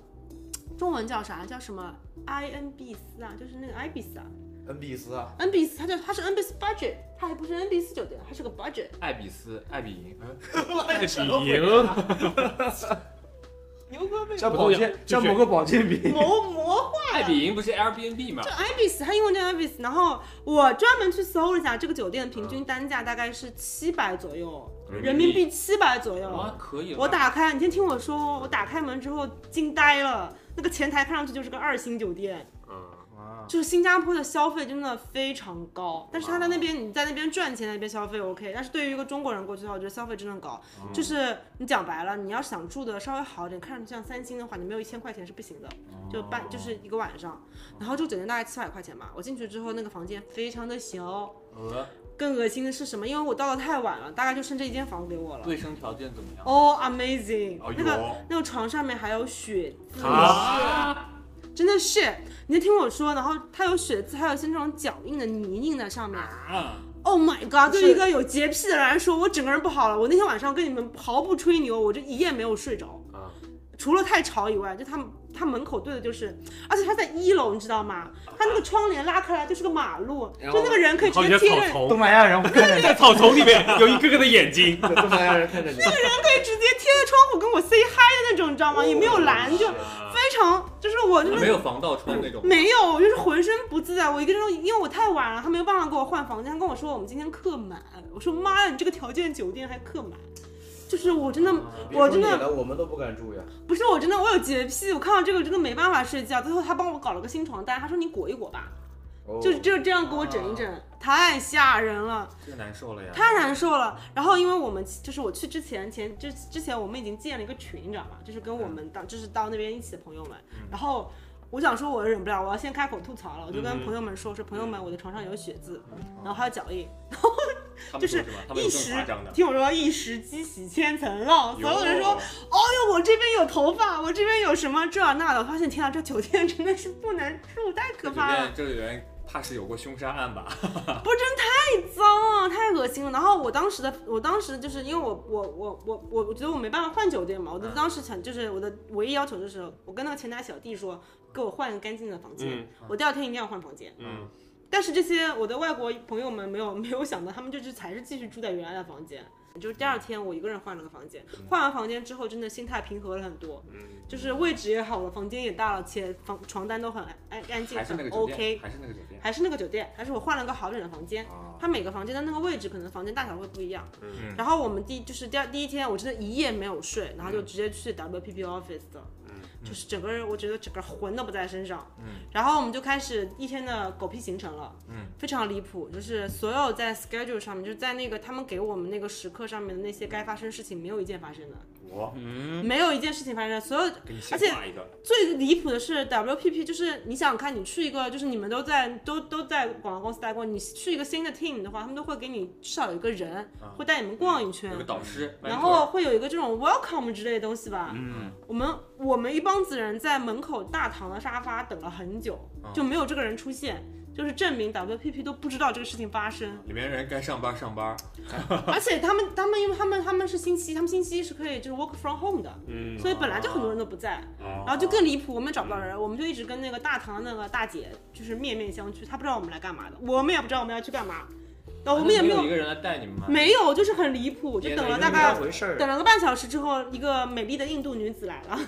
中文叫啥？叫什么 I N B 斯啊？就是那个 ibis 啊恩比斯啊，，N B 斯，它叫它是 N B 斯 budget，它还不是 N B 斯酒店，它是个 budget。艾比斯艾比营，爱比赢，牛哥被像保健像某个保健品，魔魔化艾比营不是 Airbnb 吗？ibis，它英文叫 ibis。然后我专门去搜了一下，这个酒店平均单价大概是七百左右，人民币七百左右。啊，可以了，我打开，你先听我说，我打开门之后惊呆了，那个前台看上去就是个二星酒店，嗯。啊就是新加坡的消费真的非常高，但是他在那边你在那边赚钱，那边消费 OK，但是对于一个中国人过去的话，我觉得消费真的高，就是你讲白了，你要想住的稍微好一点，看上去像三星的话，你没有一千块钱是不行的，就半就是一个晚上，然后这个酒店大概七百块钱吧，我进去之后那个房间非常的小，呃，更恶心的是什么？因为我到的太晚了，大概就剩这一间房给我了。卫生条件怎么样？哦、a m a z i n g 哦那个那个床上面还有血渍，啊，真的是，你就听我说，然后它有血渍，还有一些那种脚印的泥泞在上面。啊，Oh my god！对一个有洁癖的人来说，我整个人不好了。我那天晚上跟你们毫不吹牛，我这一夜没有睡着。啊除了太吵以外，就他们他门口对的就是，而且他在一楼，你知道吗？他那个窗帘拉开来就是个马路，就那个人可以直接贴着，东南亚人 在草丛里面有一个个的眼睛，对东南亚人看着你，可以直接贴着窗户跟我 say hi 的那种，你知道吗？也没有拦，就非常就是我就是没有防盗窗那种，没有，我就是浑身不自在。我一个人，因为我太晚了，他没有办法给我换房间，他跟我说我们今天客满。我说妈呀，你这个条件酒店还客满，就是我真的，我真的我们都不敢住呀。不是我真的，我有洁癖，我看到这个真的没办法睡觉。最后他帮我搞了个新床单，他说你裹一裹吧，哦就就这样给我整一整，太吓人了。太难受了呀，太难受了。然后因为我们就是我去之前前之之前我们已经建了一个群，你知道吗？就是跟我们到就是到那边一起的朋友们。然后我想说，我忍不了，我要先开口吐槽了。我就跟朋友们说，说朋友们，我的床上有血渍，然后还有脚印，然后就是一时听我说一时激起千层浪，所有人说，哟哦哟，我这边有头发，我这边有什么这那的。我发现天啊，这酒店真的是不能住，太可怕了边。这里人怕是有过凶杀案吧？不是真太脏了，太恶心了。然后我当时的，我当时就是因为我我我我我我觉得我没办法换酒店嘛，我就当时想就是我的唯一要求就是我跟那个前台小弟说，给我换一个干净的房间，嗯我第二天一定要换房间。嗯但是这些我的外国朋友们没有没有想到，他们就是还是继续住在原来的房间。就是第二天我一个人换了个房间，换完房间之后，真的心态平和了很多。就是位置也好了，房间也大了，且房床单都很安干净，还是那很个酒店 OK，还是那个酒店。还是那个酒店，还是我换了个好点的房间。啊它每个房间的那个位置可能房间大小会不一样。嗯然后我们第就是第二第一天，我真的一夜没有睡，然后就直接去 WPP office 的，就是整个人我觉得整个魂都不在身上。嗯。然后我们就开始一天的狗屁行程了，嗯。非常离谱，就是所有在 schedule 上面，就是在那个他们给我们那个时刻上面的那些该发生的事情，没有一件发生的，我？没有一件事情发生的，所有给你而且最离谱的是 WPP，就是你想想看，你去一个就是你们都在都都在广告公司待过，你去一个新的 team 的话，他们都会给你至少有一个人、会带你们逛一圈有，个导师，然后会有一个这种 welcome 之类的东西吧。嗯，我们我们一帮子人在门口大堂的沙发等了很久，就没有这个人出现。就是证明 WPP 都不知道这个事情发生，里面人该上班上班，而且他们他们因为他们他们是星期一，他们星期一是可以就是 work from home 的，嗯，所以本来就很多人都不在。然然后就更离谱，我们找不到人，我们就一直跟那个大堂那个大姐就是面面相觑，她不知道我们来干嘛的，我们也不知道我们要去干嘛，然后我们也没有没一个人来带你们吗？没有，就是很离谱，就等了大概。等了个半小时之后，一个美丽的印度女子来了，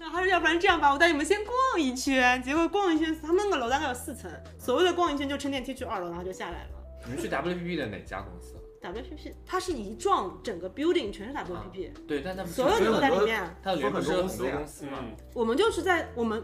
然后他说要不然这样吧，我带你们先逛一圈，结果逛一圈，他们那个楼大概有四层，所谓的逛一圈就乘电梯去二楼，然后就下来了。你们去 WPP 的哪家公司？WPP 它是一幢整个 building 全是 WPP，、对，但他们所有人都在里面。它有很多分很多公司？嗯，我们就是在我们，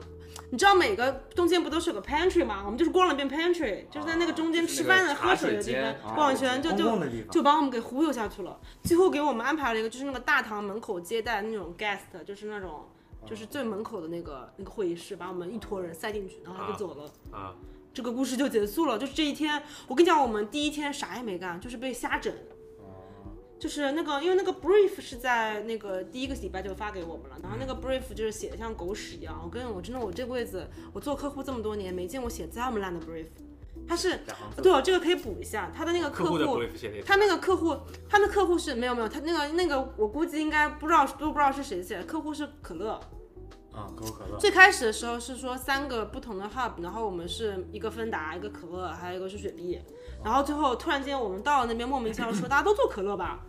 你知道每个中间不都是有个 pantry 吗？我们就是逛了一遍 pantry，就是在那个中间吃饭的、喝水的地方逛一圈，就就就把我们给忽悠下去了。最后给我们安排了一个，就是那个大堂门口接待那种 guest，就是那种。就是最门口的那个那个会议室，把我们一坨人塞进去，然后他就走了。啊，这个故事就结束了。就是这一天，我跟你讲，我们第一天啥也没干，就是被瞎整。就是那个，因为那个 brief 是在那个第一个礼拜就发给我们了，然后那个 brief 就是写的像狗屎一样。我跟我真的，我这辈子我做客户这么多年，没见过写这么烂的 brief。他是对哦，这个可以补一下，他的那个客户他那个客户，他的客户是没有没有，他那个那个我估计应该不知道都不知道是谁写的，客户是可乐。啊，可口可乐。最开始的时候是说三个不同的 hub，然后我们是一个芬达，一个可乐，还有一个是雪碧。然后最后突然间我们到了那边，莫名其妙说 大家都做可乐吧。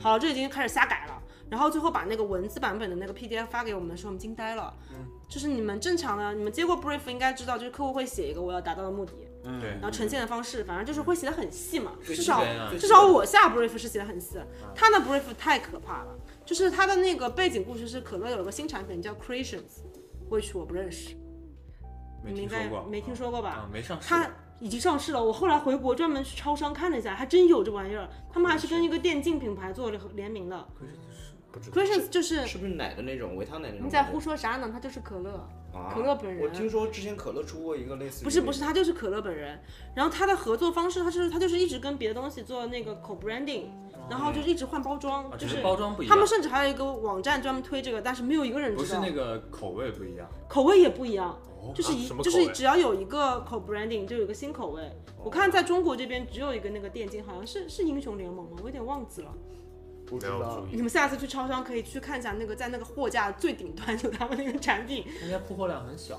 好，这已经开始瞎改了。然后最后把那个文字版本的那个 PDF 发给我们的时候，我们惊呆了。就是你们正常的，你们接过 brief 应该知道，就是客户会写一个我要达到的目的，对然，后呈现的方式，反正就是会写的很细嘛。最至少至少我下 brief 是写的很细的，他的 brief 太可怕了。就是他的那个背景故事是可乐有个新产品叫 Creations，which 我不认识。没你们应该听说过，没听说过吧？啊，没上市。它已经上市了。我后来回国专门去超商看了一下，还真有这玩意儿。他们还是跟一个电竞品牌做了联名的。不知道 Creations 就是是不是奶的那种维他奶那种？你在胡说啥呢？它就是可乐，啊可乐本人我听说之前可乐出过一个类似于不是不是，他就是可乐本人。然后他的合作方式，它是他就是一直跟别的东西做那个 co-branding，然后就是一直换包装，啊，就是是包装不一样。他们甚至还有一个网站专门推这个，但是没有一个人知道。不是那个口味不一样。口味也不一样，就是一、就是只要有一个 co branding 就有一个新口味。我看在中国这边只有一个那个电竞，好像是是英雄联盟吗？我有点忘记了。不知道你们下次去超商可以去看一下那个在那个货架最顶端有他们那个产品。应该铺货量很小。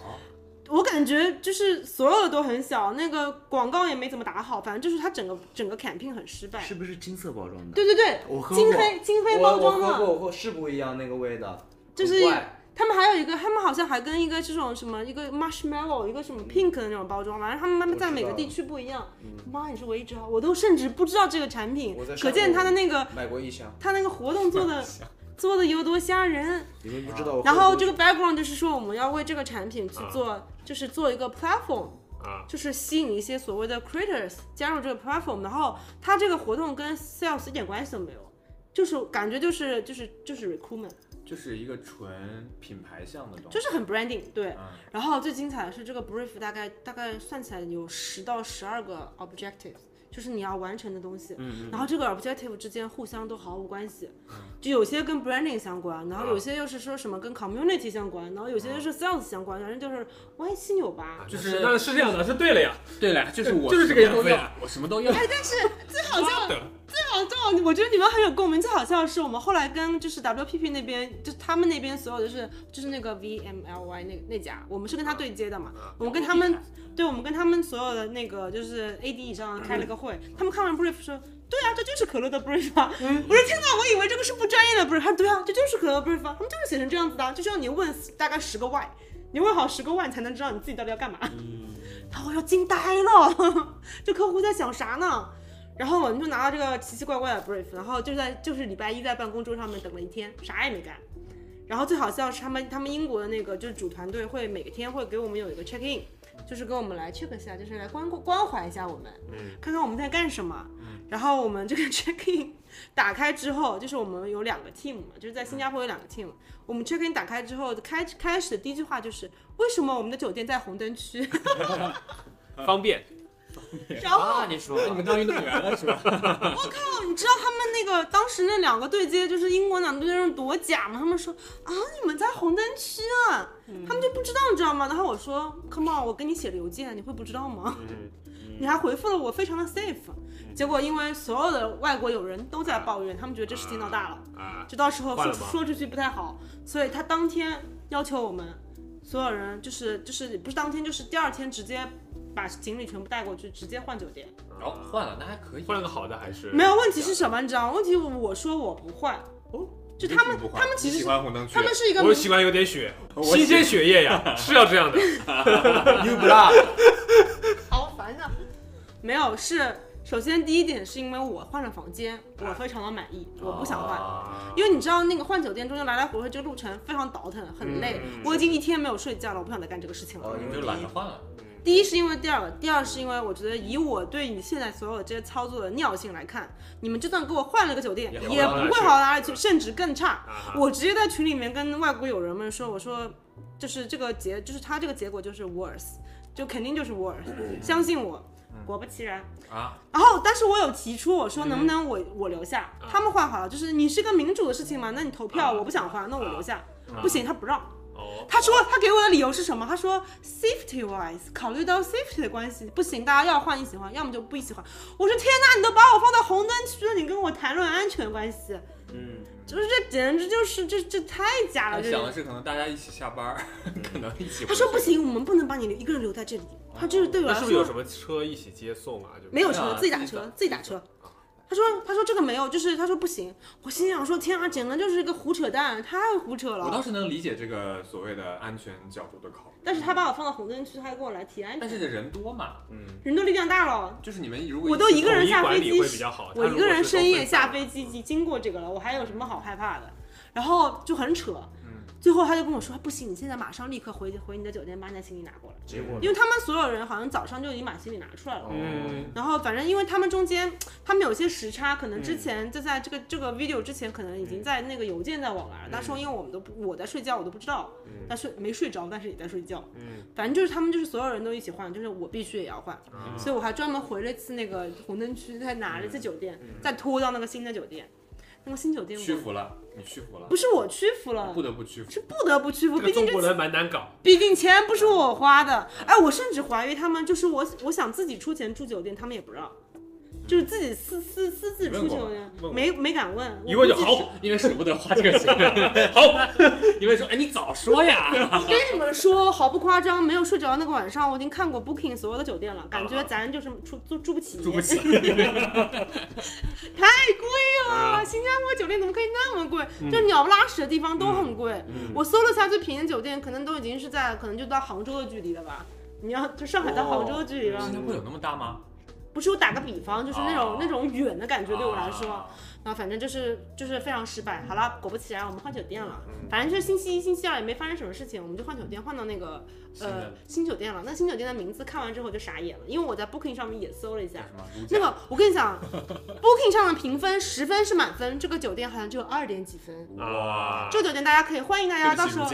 我感觉就是所有的都很小，那个广告也没怎么打好，反正就是它整个整个 campaign 很失败。是不是金色包装的？对对对，我喝过金黑金黑包装的。我我喝过，我喝是不一样那个味道，就是很怪他们还有一个，他们好像还跟一个这种什么一个 marshmallow，一个什么 pink 的那种包装，反正他们他们在每个地区不一样。妈你是唯一知道，我都甚至不知道这个产品，可见他的那个买过一箱，他那个活动做的 做的有多吓人。你们不知道。然后这个 background 就是说我们要为这个产品去做，就是做一个 platform。啊，就是吸引一些所谓的 creators 加入这个 platform，然后它这个活动跟 sales 一点关系都没有，就是感觉就是就是就是 recruitment，就是一个纯品牌向的东西。就是很 branding 对。嗯然后最精彩的是这个 brief 大概大概算起来有十到十二个 objectives，就是你要完成的东西。嗯然后这个 objective 之间互相都毫无关系，就有些跟 branding 相关，然后有些又是说什么跟 community 相关，然后有些又是 sales 相关，反正就是歪七扭八。就是那是这样的，是对了呀，对了，就是我 就是这个样子呀，我什么都要。哎，但是最好笑的妈的，最好最好，我觉得你们很有共鸣。最好笑的是，我们后来跟就是 WPP 那边，就他们那边所有的是就是那个 VMLY 那那家，我们是跟他对接的嘛。我们跟他们，对，我们跟他们所有的那个就是 AD 以上开了个会，他们看完 brief 说，对啊，这就是可乐的 brief 啊。我说天哪，我以为这个是不专业的 brief，他说对啊，这就是可乐 brief 啊，他们就是写成这样子的啊，就需要你问大概十个 why，你问好十个 why 才能知道你自己到底要干嘛。然后我要惊呆了，这客户在想啥呢？然后我们就拿到这个奇奇怪怪的 brief，然后就在就是礼拜一在办公桌上面等了一天，啥也没干。然后最好笑是他们他们英国的那个就是主团队会每天会给我们有一个 check in，就是跟我们来 check 一下，就是来关关怀一下我们，看看我们在干什么。然后我们这个 check in 打开之后，就是我们有两个 team 嘛，就是在新加坡有两个 team。我们 check in 打开之后，开开始的第一句话就是为什么我们的酒店在红灯区？方便。然后啊，你说你们当运动员了是吧？我靠，你知道他们那个当时那两个对接就是英国两个对接人多假吗？他们说啊，你们在红灯区啊，他们就不知道，你知道吗？然后我说，Come on，我给你写了邮件，你会不知道吗？你还回复了我，非常的 safe。结果因为所有的外国友人都在抱怨，他们觉得这事情闹大了，啊，就到时候说说出去不太好，所以他当天要求我们所有人就是就是不是当天就是第二天直接把行李全部带过去，直接换酒店。哦，换了，那还可以。换了个好的还是没有问题是什么？你知道吗？问题我说我不换，哦，就他们他们其实喜欢红灯区，他们是一个我喜欢有点血，新鲜血液呀，是要这样的。New Blood，好烦啊！没有，是首先第一点是因为我换了房间，我非常的满意，我不想换。啊因为你知道那个换酒店中间来来回回这个路程非常倒腾，很累。嗯我已经一天没有睡觉了，我不想再干这个事情了。哦你就懒得换了。第一是因为第二个，第二是因为我觉得以我对你现在所有这些操作的尿性来看，你们就算给我换了个酒店，也不会好到哪里去，甚至更差。啊我直接在群里面跟外国友人们说，我说就是这个结，就是他这个结果就是 worse，就肯定就是 worse，相信我。果不其然，啊，然后但是我有提出我说能不能我我留下，他们换好了，就是你是个民主的事情嘛，那你投票，啊我不想换，那我留下，啊。不行，他不让。哦，他说他给我的理由是什么？他说 safety wise，考虑到 safety 的关系，不行，大家要换一起换，要么就不一起换。我说天哪，你都把我放到红灯区了，你跟我谈论安全关系，嗯，就是这简直就是这这太假了。这他想的是可能大家一起下班儿，可能一起。他说不，行，我们不能把你一个人留在这里。他就是对我来说是不是有什么车一起接送啊？就没有车自己打车自己打车。他说他说这个没有，就是他说不行。我心想说天啊，简直就是一个胡扯淡，太胡扯了。我倒是能理解这个所谓的安全角度的考虑，但是他把我放到红灯区，他还跟我来提安全，但是人多嘛，嗯，人多力量大了。就是你们如果我都一个人下飞机我一个人深夜下飞机经过这个了，我还有什么好害怕的？然后就很扯，最后他就跟我说不行，你现在马上立刻回回你的酒店把你的行李拿过来，结果因为他们所有人好像早上就已经把行李拿出来了。嗯，然后反正因为他们中间，他们有些时差，可能之前就在这个这个 video 之前，可能已经在那个邮件在往来了。他说因为我们都不我在睡觉，我都不知道，他睡没睡着，但是也在睡觉。嗯，反正就是他们就是所有人都一起换，就是我必须也要换，所以我还专门回了一次那个红灯区，再拿了一次酒店，再拖到那个新的酒店。那个新酒店我屈服了，你屈服了。不，是我屈服了不，得不屈服。是不得不屈服，毕竟这中国人蛮难搞，毕竟钱不是我花的，哎，我甚至怀疑他们就是我，我想自己出钱住酒店，他们也不让，就是自己私私私自出酒店问过，没没敢问，一问就好，因为舍不得花这个钱，好，因为说，哎，你早说呀，跟你们说，毫不夸张，没有睡着的那个晚上，我已经看过 Booking 所有的酒店了，感觉咱就是住住住不起，住不起。太贵了，新加坡酒店怎么可以那么贵？就鸟不拉屎的地方都很贵。我搜了下最便宜的酒店，可能都已经是在可能就到杭州的距离了吧。你要就上海到杭州的距离了，新加坡有那么大吗？不是我打个比方，就是那种、哦。那种远的感觉对我来说，啊然后反正就是就是非常失败。好了，果不其然，我们换酒店了。嗯反正就是星期一、星期二也没发生什么事情，我们就换酒店，换到那个呃新酒店了。那新酒店的名字看完之后就傻眼了，因为我在 Booking 上面也搜了一下那个我跟你讲，Booking 上的评分十分是满分，这个酒店好像只有二点几分。哇这个酒店大家可以欢迎大家到时候。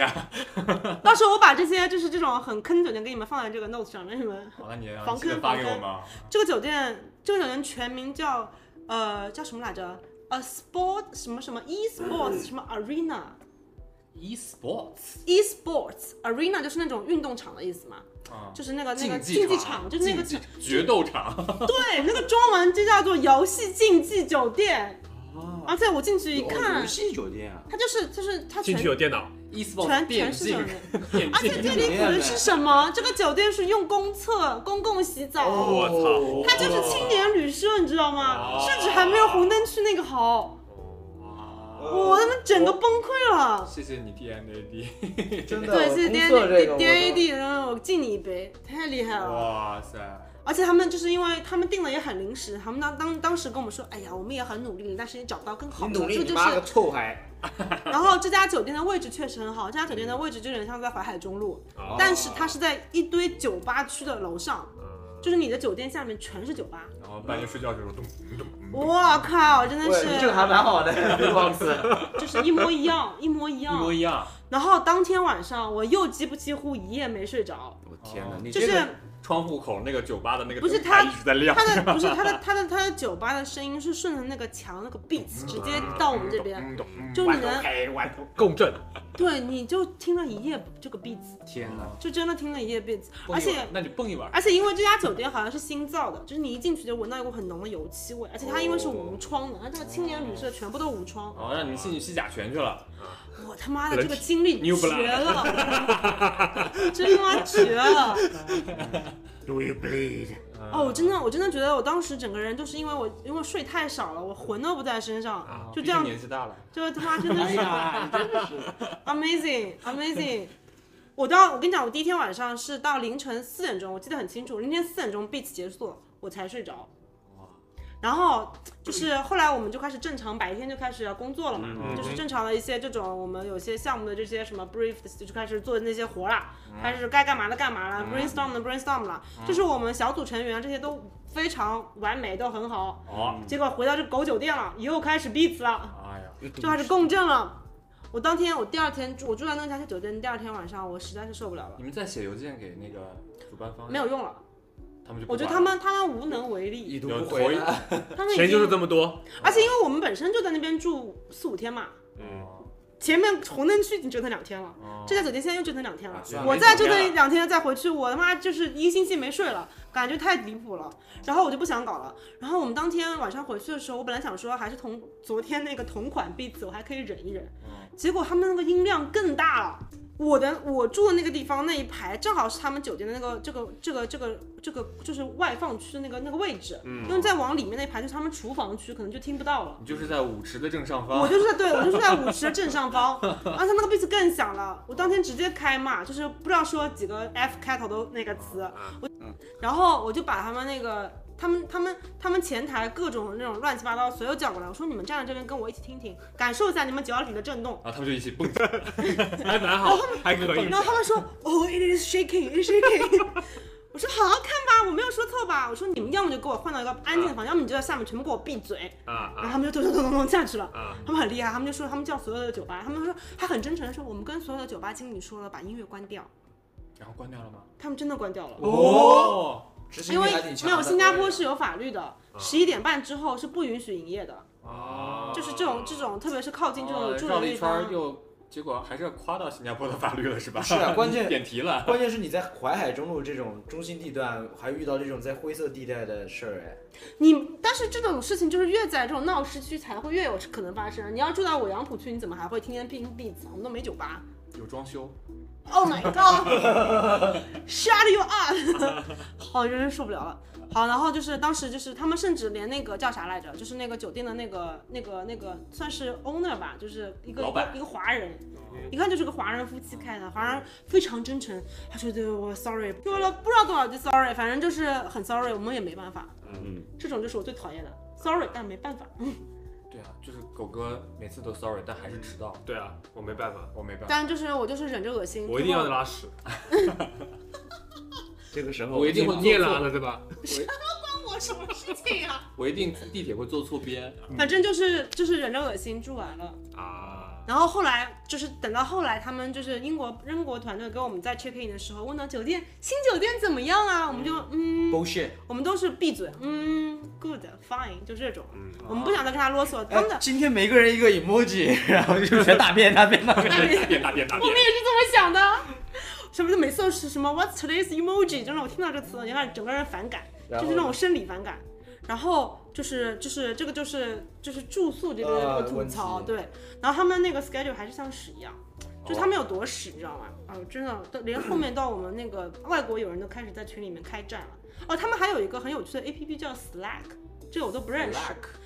到时候我把这些就是这种很坑的酒店给你们放在这个 notes 上面，你们 好，那你记得坑防坑发给我们啊。这个酒店，这个酒店全名叫呃叫什么来着？呃，sport 什么什么 e sports 什么 arena e-sports e sports arena 就是那种运动场的意思嘛。啊。就是那个那个竞竞技场，就是那个决斗场。对，那个中文就叫做游戏竞技酒店。而且我进去一哦看。游，戏酒店啊，它就是就是它进全去有电脑全全是酒，店，而且竞最离谱的是什么？这个酒店是用公厕、公共洗澡。我操它就是青年旅社，你知道吗？哦甚至还没有红灯区那个好，我他妈整个崩溃了。谢谢你 D N A D。真的，对，谢谢 D D 个 D A D，然后我敬你一杯，太厉害了。哇塞！而且他们就是因为他们订的也很临时，他们当当当时跟我们说，哎呀，我们也很努力，但是也找不到更好的，你努力，这就你妈个是。臭孩！然后这家酒店的位置确实很好，这家酒店的位置就有点像在淮海中路，哦但是它是在一堆酒吧区的楼上，就是你的酒店下面全是酒吧。然后半夜睡觉的时候咚咚咚。我靠，真的喂，是，这个还蛮好的 就是一模一样，一模一一样。模一样。然后当天晚上我又几不几乎一夜没睡着，我天哪，你就是这个窗户口那个酒吧的那个不是它一直在亮。它的不是它的它的它的酒吧的声音是顺着那个墙那个 beats 直接到我们这边，就你能共振，对，你就听了一夜这个 beats，天哪！就真的听了一夜一晚而且。那你蹦一晚。而且因为这家酒店好像是新造的，就是你一进去就闻到一股很浓的油漆味，而且它因为是无窗的，它这个青年旅社全部都无窗，哦，让你们进去吸甲醛去了。我他妈的这个经历绝了，真他妈绝了！Do you bleed？哦，我真的，我真的觉得我当时整个人就是因为我因为睡太少了，我魂都不在身上，就这样，年纪大了。就他妈真的 哎是呀，真的是 amazing amazing。我到我跟你讲，我第一天晚上是到凌晨四点钟，我记得很清楚，凌晨四点钟 beats 结束，我才睡着。然后就是后来我们就开始正常白天就开始要工作了嘛，就是正常的一些这种我们有些项目的这些什么 brief 的就开始做那些活啦，开始该干嘛的干嘛了、b r a i n s t o r m 的 brainstorm 了，就是我们小组成员这些都非常完美，都很好。哦，结果回到这狗酒店了，又开始 beats 了。哎呀，就开始共振了。我当天，我第二天住，我住在那个家酒店，第二天晚上我实在是受不了了你，们在写邮件给那个主办方，没有，用了。他们就我觉得他们他们无能为力，已读不回了。他们已钱就是经，这么多，而且因为我们本身就在那边住四五天嘛，嗯。前面红灯区已经折腾两天了，哦。这家酒店现在又折腾两天了。啊算，了我再折腾两天再回去，我他妈就是一个星期没睡了，感觉太离谱了。然后我就不想搞了。然后我们当天晚上回去的时候，我本来想说还是同昨天那个同款 beats，我还可以忍一忍，结果他们那个音量更大了。我的我住的那个地方那一排正好是他们酒店的那个这个这个这个这个就是外放区的那个那个位置，嗯因为再往里面那排就是他们厨房区，可能就听不到了。你就是在舞池的正上方我，就是在对我就是在舞池的正上方，而且那个 beats 更响了。我当天直接开骂，就是不知道说几个 F 开头的那个词，我然后我就把他们那个他们他们他们前台各种那种乱七八糟所有叫过来，我说你们站在这边跟我一起听听，感受一下你们脚底的震动。然后他们就一起蹦。还蛮好，还可以然。后他们说，，Oh,，it is shaking，it is shaking。我说好好看吧，我没有说错吧？我说你们要么就给我换到一个安静的房间，要么你就在下面全部给我闭嘴。啊啊然后他们就咚咚咚咚咚下去了。啊！他们很厉害，他们就说他们叫所有的酒吧，他们说他很真诚的说，我们跟所有的酒吧经理说了，把音乐关掉。然后关掉了吗？他们真的关掉了，哦，执行因为力还挺强的。没有新加坡是有法律的，十一点半之后是不允许营业的，哦，就是这种这种，特别是靠近这种有住绕了一圈人的地方，又，结果还是要夸到新加坡的法律了是吧？是啊关键 点题了。关键是你在淮海中路这种中心地段，还遇到这种在灰色地带的事儿，哎，你但是这种事情就是越在这种闹市区才会越有可能发生。你要住到我杨浦区，你怎么还会天天拼 beats？我们都没酒吧。有装修，Oh my god！Shut you up！好，真是受不了了。好，然后就是当时就是他们甚至连那个叫啥来着，就是那个酒店的那个那个那个算是 owner 吧，就是一个一个一个华人，一看就是个华人夫妻开的，华人非常真诚。他说对我 sorry，说了不知道多少句 sorry，反正就是很 sorry，我们也没办法。嗯，这种就是我最讨厌的 sorry，但没办法。对啊，就是狗哥每次都 sorry，但还是迟到，对啊，我没办法，我没办法。但就是我就是忍着恶心，我一定要拉屎，这个时候我一定会你也拉了对吧？关我什么事情啊？我一定地铁会坐错边。反正就是就是忍着恶心住完了。啊，然后后来就是等到后来，他们就是英国英国团队跟我们在 check in 的时候问到酒店新酒店怎么样啊，我们就嗯，bullshit。我们都是闭嘴，嗯，good fine，就这种，嗯我们不想再跟他啰嗦。他们的哎，今天每个人一个 emoji，然后就全大便大便大便大便大便大便我们也是这么想的。什么的，每次都是什么 What's today's emoji，就让我听到这个词，我就开始整个人反感，就是那种生理反感。然后就是就是这个就是就是住宿这个呃这个吐槽，对。然后他们那个 schedule 还是像屎一样，就他们有多屎，你知道吗？啊、真的，都连后面到我们那个外国友人都开始在群里面开战了。哦，他们还有一个很有趣的 A P P 叫 Slack，这个我都不认识。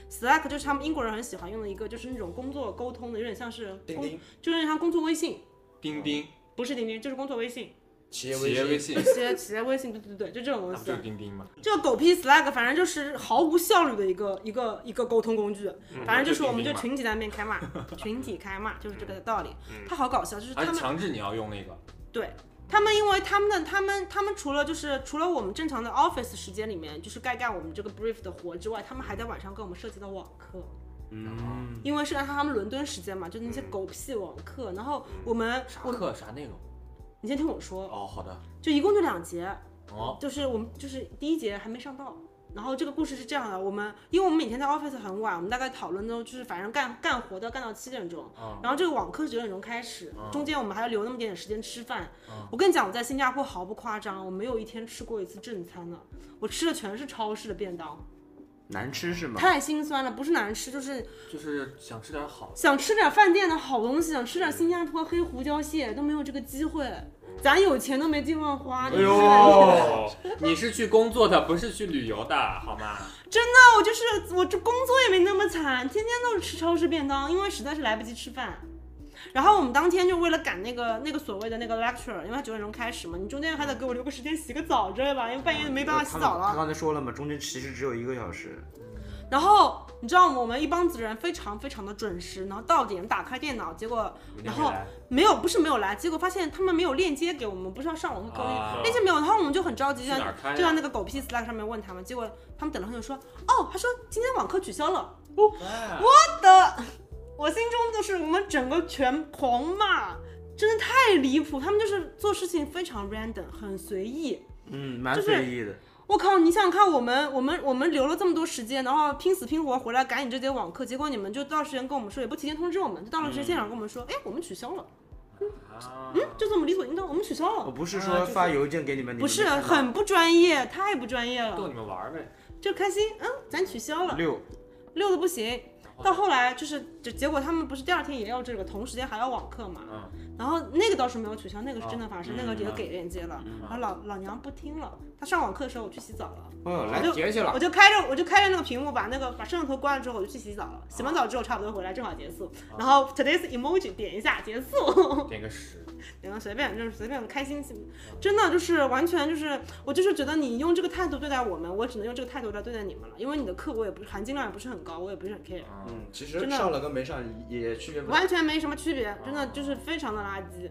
Slack 就是他们英国人很喜欢用的一个，就是那种工作沟通的，有点像是工，钉钉就有点像工作微信，钉钉不是钉钉，就是工作微信，企业企业微微信，企业企业微信，对对对，就这种公司就是。钉钉嘛？这个狗屁 Slack 反正就是毫无效率的一个一个一个沟通工具，反正就是我们就群体在那边开骂，群体开骂就是这个道理。他好搞笑，就是他们强制你要用那个，对他们，因为他们的他们他们除了就是除了我们正常的 office 时间里面就是该干我们这个 brief 的活之外，他们还在晚上跟我们设计的网课。嗯，因为是按他们伦敦时间嘛，就那些狗屁网课，然后我们啥课啥内容？你先听我说，哦，好的，就一共就两节，哦，就是我们就是第一节还没上到，然后这个故事是这样的，我们因为我们每天在 office 很晚，我们大概讨论都就是反正干干活都要干到七点钟，嗯。然后这个网课是九点钟开始，嗯。中间我们还要留那么点点时间吃饭。嗯。我跟你讲，我在新加坡毫不夸张，我没有一天吃过一次正餐的，我吃的全是超市的便当，难吃是吗？太心酸了，不是难吃就是就是想吃点好。想吃点饭店的好东西，想吃点新加坡黑胡椒蟹都没有这个机会，咱有钱都没地方花。哎呦，哦，你是去工作的，不是去旅游的，好吗？真的我就是我这工作也没那么惨，天天都是吃超市便当，因为实在是来不及吃饭。然后我们当天就为了赶那个那个所谓的那个 lecture，因为它九点钟开始嘛，你中间还得给我留个时间洗个澡之类吧，因为半夜没办法洗澡了。他刚才说了嘛，中间其实只有一个小时。然后你知道我们一帮子人非常非常的准时，然后到点打开电脑，结果然后没有不是没有来，结果发现他们没有链接给我们，不是要上网课啊链接没有，然后我们就很着急，就在就在那个狗屁 Slack 上面问他们，结果他们等了很久说，哦，他说今天网课取消了。我的，我心中就是我们整个全狂骂，真的太离谱。他们就是做事情非常 random，很随意。嗯，蛮随意的。我靠，你想想看，我们我们我们留了这么多时间，然后拼死拼活回来赶你这节网课，结果你们就到时间跟我们说，也不提前通知我们，就到了时间现场跟我们说，哎、我们取消了，嗯，就这么理所应当，我们取消了。我不是说发邮件给你们，你不是很不专业，太不专业了，逗你们玩儿呗。就开心，嗯，咱取消了，六，六的不行。到后来就是，就结果他们不是第二天也要这个同时间还要网课嘛，嗯，然后那个倒是没有取消，那个是真的发生，哦那个也给链接了。然后老老娘不听了，她上网课的时候我去洗澡了，哦，来就结去了我。就开着我就开着那个屏幕把那个把摄像头关了之后我就去洗澡了，洗完澡之后差不多回来正好结束，然后 today's emoji 点一下结束，点个十，点个随便就是随便开心，真的就是完全就是我就是觉得你用这个态度对待我们，我只能用这个态度来对待你们了，因为你的课我也不是含金量也不是很高，我也不是很 care。嗯，嗯，其实上了跟没上也区别不大。完全没什么区别，真的就是非常的垃圾。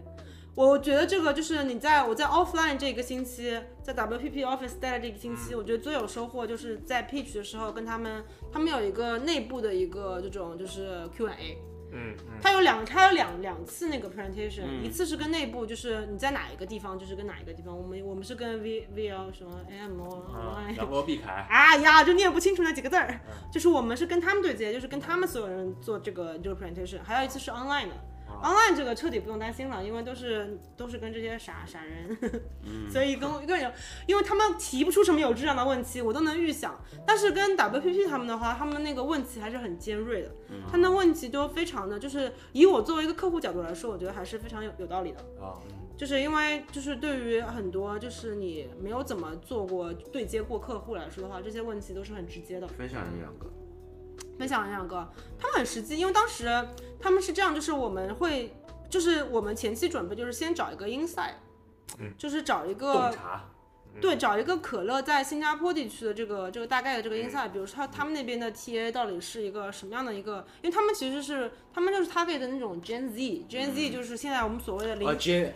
我觉得这个就是你在我在 offline 这个星期，在 WPP Office 待了这个星期，我觉得最有收获就是在 pitch 的时候跟他们，他们有一个内部的一个这种就是 Q&A，嗯嗯。它有两他有两两次那个 presentation，、嗯。一次是跟内部，就是你在哪一个地方，就是跟哪一个地方，我们我们是跟 V VL 什么 M 啊 Y 扬罗避凯，啊呀，就念不清楚那几个字儿。就是我们是跟他们对接，就是跟他们所有人做这个这个 presentation。还有一次是 online 的、o n l i n e 这个彻底不用担心了，因为都是都是跟这些傻傻人，所以跟一个人，因为他们提不出什么有质量的问题，我都能预想。但是跟 WPP 他们的话，他们那个问题还是很尖锐的，他们的问题都非常的，就是以我作为一个客户角度来说，我觉得还是非常有有道理的。啊，就是因为就是对于很多就是你没有怎么做过对接过客户来说的话，这些问题都是很直接的。分享一两个，分享两个，他们很实际，因为当时他们是这样，就是我们会，就是我们前期准备就是先找一个 inside，嗯。就是找一洞个察，对，找一个可乐在新加坡地区的这个这个大概的这个 insight，比如说他他们那边的 TA 到底是一个什么样的一个，因为他们其实是他们就是 target 的那种 Gen Z，Gen Z 就是现在我们所谓的零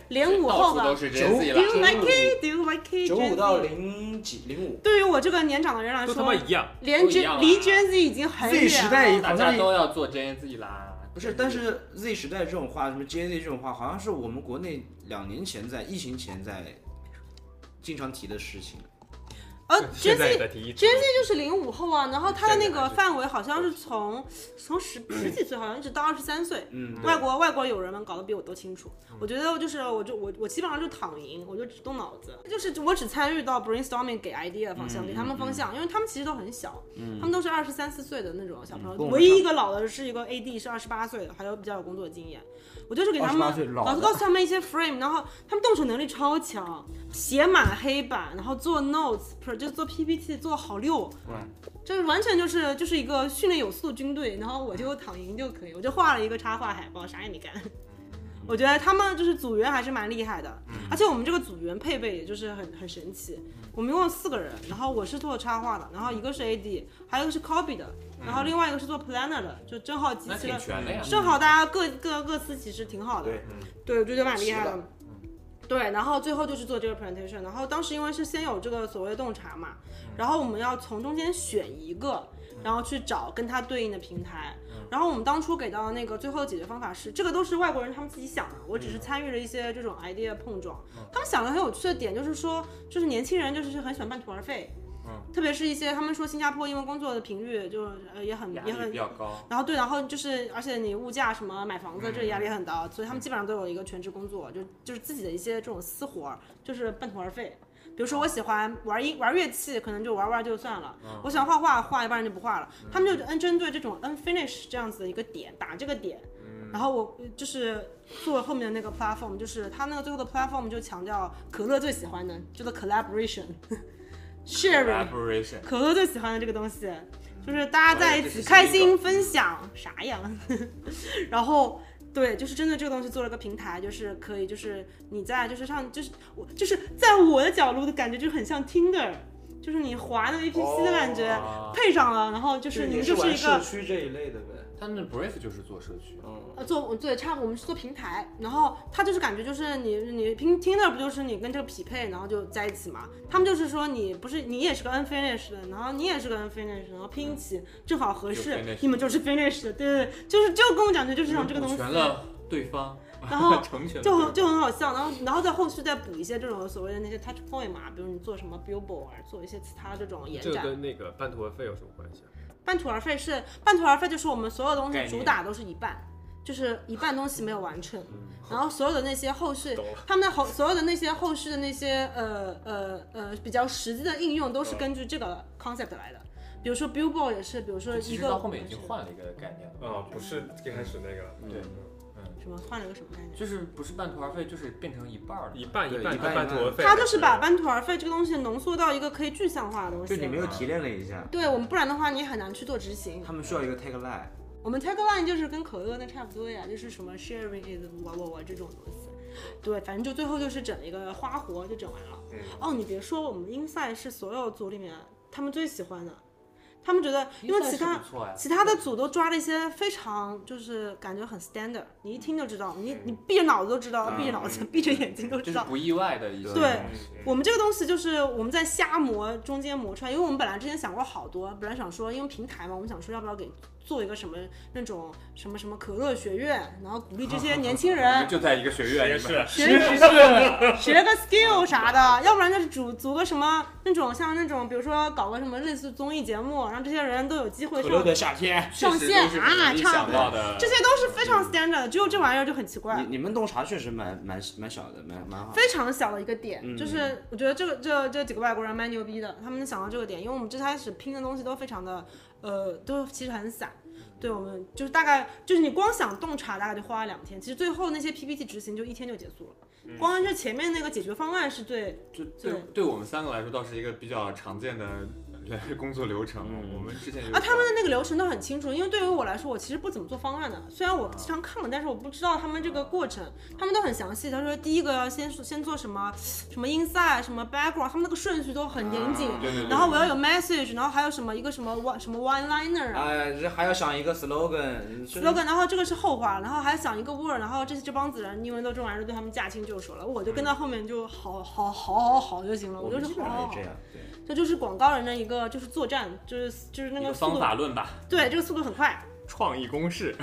零五到后吧，Do 处都是九 Gen Z you 了，like it？Do you like it？九五到 Z 零几零五对于我这个年长的人来都他说妈，一样。连都一样 Gen 啊离 Gen Z 已经很，Z 远时代了。大家都要做 Gen Z 啦。不是，但是 Z 时代这种话，什么 Gen Z 这种话，好像是我们国内两年前在疫情前在经常提的事情。呃 现在，Gen 的提议 Z Gen Z 就是零五后啊，然后他的那个范围好像是从从十十几岁好像一直到二十三岁。嗯，外国外国友人们搞得比我都清楚。我觉得就是我就我我基本上就躺赢，我就只动脑子，就是我只参与到 brainstorming 给 idea 方向，给他们方向，因为他们其实都很小，他们都是二十三四岁的那种小朋友，唯一一个老的是一个 AD 是二十八岁的，还有比较有工作经验。我就是给他们老是告诉他们一些 frame，然后他们动手能力超强，写满黑板，然后做 notes，不是就是做 PPT 做好六，就是完全就是就是一个训练有素的军队，然后我就躺赢就可以，我就画了一个插画海报，啥也没干。我觉得他们就是组员还是蛮厉害的，而且我们这个组员配备也就是很很神奇。我们一共四个人，然后我是做插画的，然后一个是 AD，还有一个是 copy 的，然后另外一个是做 planner 的，就正好集齐了。正好大家各各各司其实挺好的。对对，我觉得蛮厉害的。对，然后最后就是做这个 presentation，然后当时因为是先有这个所谓的洞察嘛，然后我们要从中间选一个，然后去找跟它对应的平台。然后我们当初给到的那个最后的解决方法是，这个都是外国人他们自己想的，我只是参与了一些这种 idea 碰撞。他们想的很有趣的点就是说，就是年轻人就是很喜欢半途而废。特别是一些他们说新加坡因为工作的频率就呃也很也很比较高，然后对，然后就是，而且你物价什么买房子，这压力很大，所以他们基本上都有一个全职工作，就就是自己的一些这种私活儿，就是半途而废。比如说我喜欢玩音玩乐器，可能就玩玩就算了；我喜欢画画，画一半就不画了。他们就嗯针对这种 unfinish 这样子的一个点打这个点，然后我就是做后面的那个 platform，就是他那个最后的 platform 就强调可乐最喜欢的叫做 collaboration。sharing collaboration 可乐最喜欢的这个东西，就是大家在一起开心分享啥呀？然后对，就是针对这个东西做了个平台，就是可以，就是你在就是上就是我就是在我的角度的感觉就很像 Tinder，就是你滑那个 APP 的感觉、哦配上了，然后就是你们就是一个社。区这一类的呗。他们 Brave 就是做社区，嗯，呃，做对，差不多我们是做平台，然后他就是感觉就是你你拼 Tinder 不就是你跟这个匹配，然后就在一起嘛？他们就是说你不是你也是个 unfinished 的，然后你也是个 unfinished，然后拼一起正好合适你们就是 finished，对对对，就是就跟我讲的就是像这个东西，全了对方，然后 就很就很好笑，然后然后在后续再补一些这种所谓的那些 touch point 嘛，比如你做什么 billboard，做一些其他这种延展这个。跟那个半途而废有什么关系啊？半途而废是半途而废，就是我们所有东西主打都是一半，就是一半东西没有完成，嗯然后所有的那些后续，他们的后所有的那些后续的那些呃呃呃比较实际的应用都是根据这个 concept 来的。比如说 billboard 也是，比如说一个到后面已经换了一个概念了，啊，不是一开始那个了，对，什么换了个什么概念？就是不是半途而废，就是变成一半儿了。一半一半一半半途而废，他就是把半途而废这个东西浓缩到一个可以具象化的东西。就你们又提炼了一下，对我们不然的话，你很难去做执行。他们需要一个 tagline。我们 tagline 就是跟可乐那差不多呀，就是什么 sharing is 我我我这种东西。对，反正就最后就是整了一个花活就整完了。嗯哦，你别说，我们 inside 是所有组里面他们最喜欢的，他们觉得因为其他其他的组都抓了一些非常就是感觉很 standard，你一听就知道，你你闭着脑子都知道，嗯。闭着脑子 闭着眼睛都知道。不意外的一些对我们这个东西就是我们在瞎磨中间磨出来，因为我们本来之前想过好多，本来想说因为平台嘛，我们想说要不要给做一个什么那种什么什么可乐学院，然后鼓励这些年轻人。就在一个学院里面，学学学个 skill 啥的，要不然就是组组个什么那种像那种比如说搞个什么类似综艺节目，让这些人都有机会上可乐的夏天，上线啊都是很容易差想到的，这些都是非常 standard 的，只有这玩意儿就很奇怪你。你们洞察确实蛮蛮蛮小的，蛮蛮好。非常小的一个点，嗯就是我觉得这个这这几个外国人蛮牛逼的，他们能想到这个点，因为我们最开始拼的东西都非常的，呃，都其实很散。对我们就是大概就是你光想洞察大概就花了两天，其实最后那些 PPT 执行就一天就结束了。嗯光是前面那个解决方案是最就对对对我们三个来说倒是一个比较常见的 工作流程。嗯我们之前就啊，他们的那个流程都很清楚，因为对于我来说，我其实不怎么做方案的。虽然我经常看了，但是我不知道他们这个过程，他们都很详细。他说第一个要先先做什么什么 inside 什么 background，他们那个顺序都很严谨。对对对然后我要有 message，然后还有什么一个什么 one 什么 one liner 啊。哎，这还要想一个 slogan。slogan，然后这个是后话，然后还要想一个 word，然后这这帮子人，因为都这玩意儿对他们驾轻就熟了，我就跟到后面就好好好好好就行了，我们基是好好这，样，对。这就是广告人的一个就是作战，就是就是那个个速度方法论吧，对，这个速度很快。创意公式，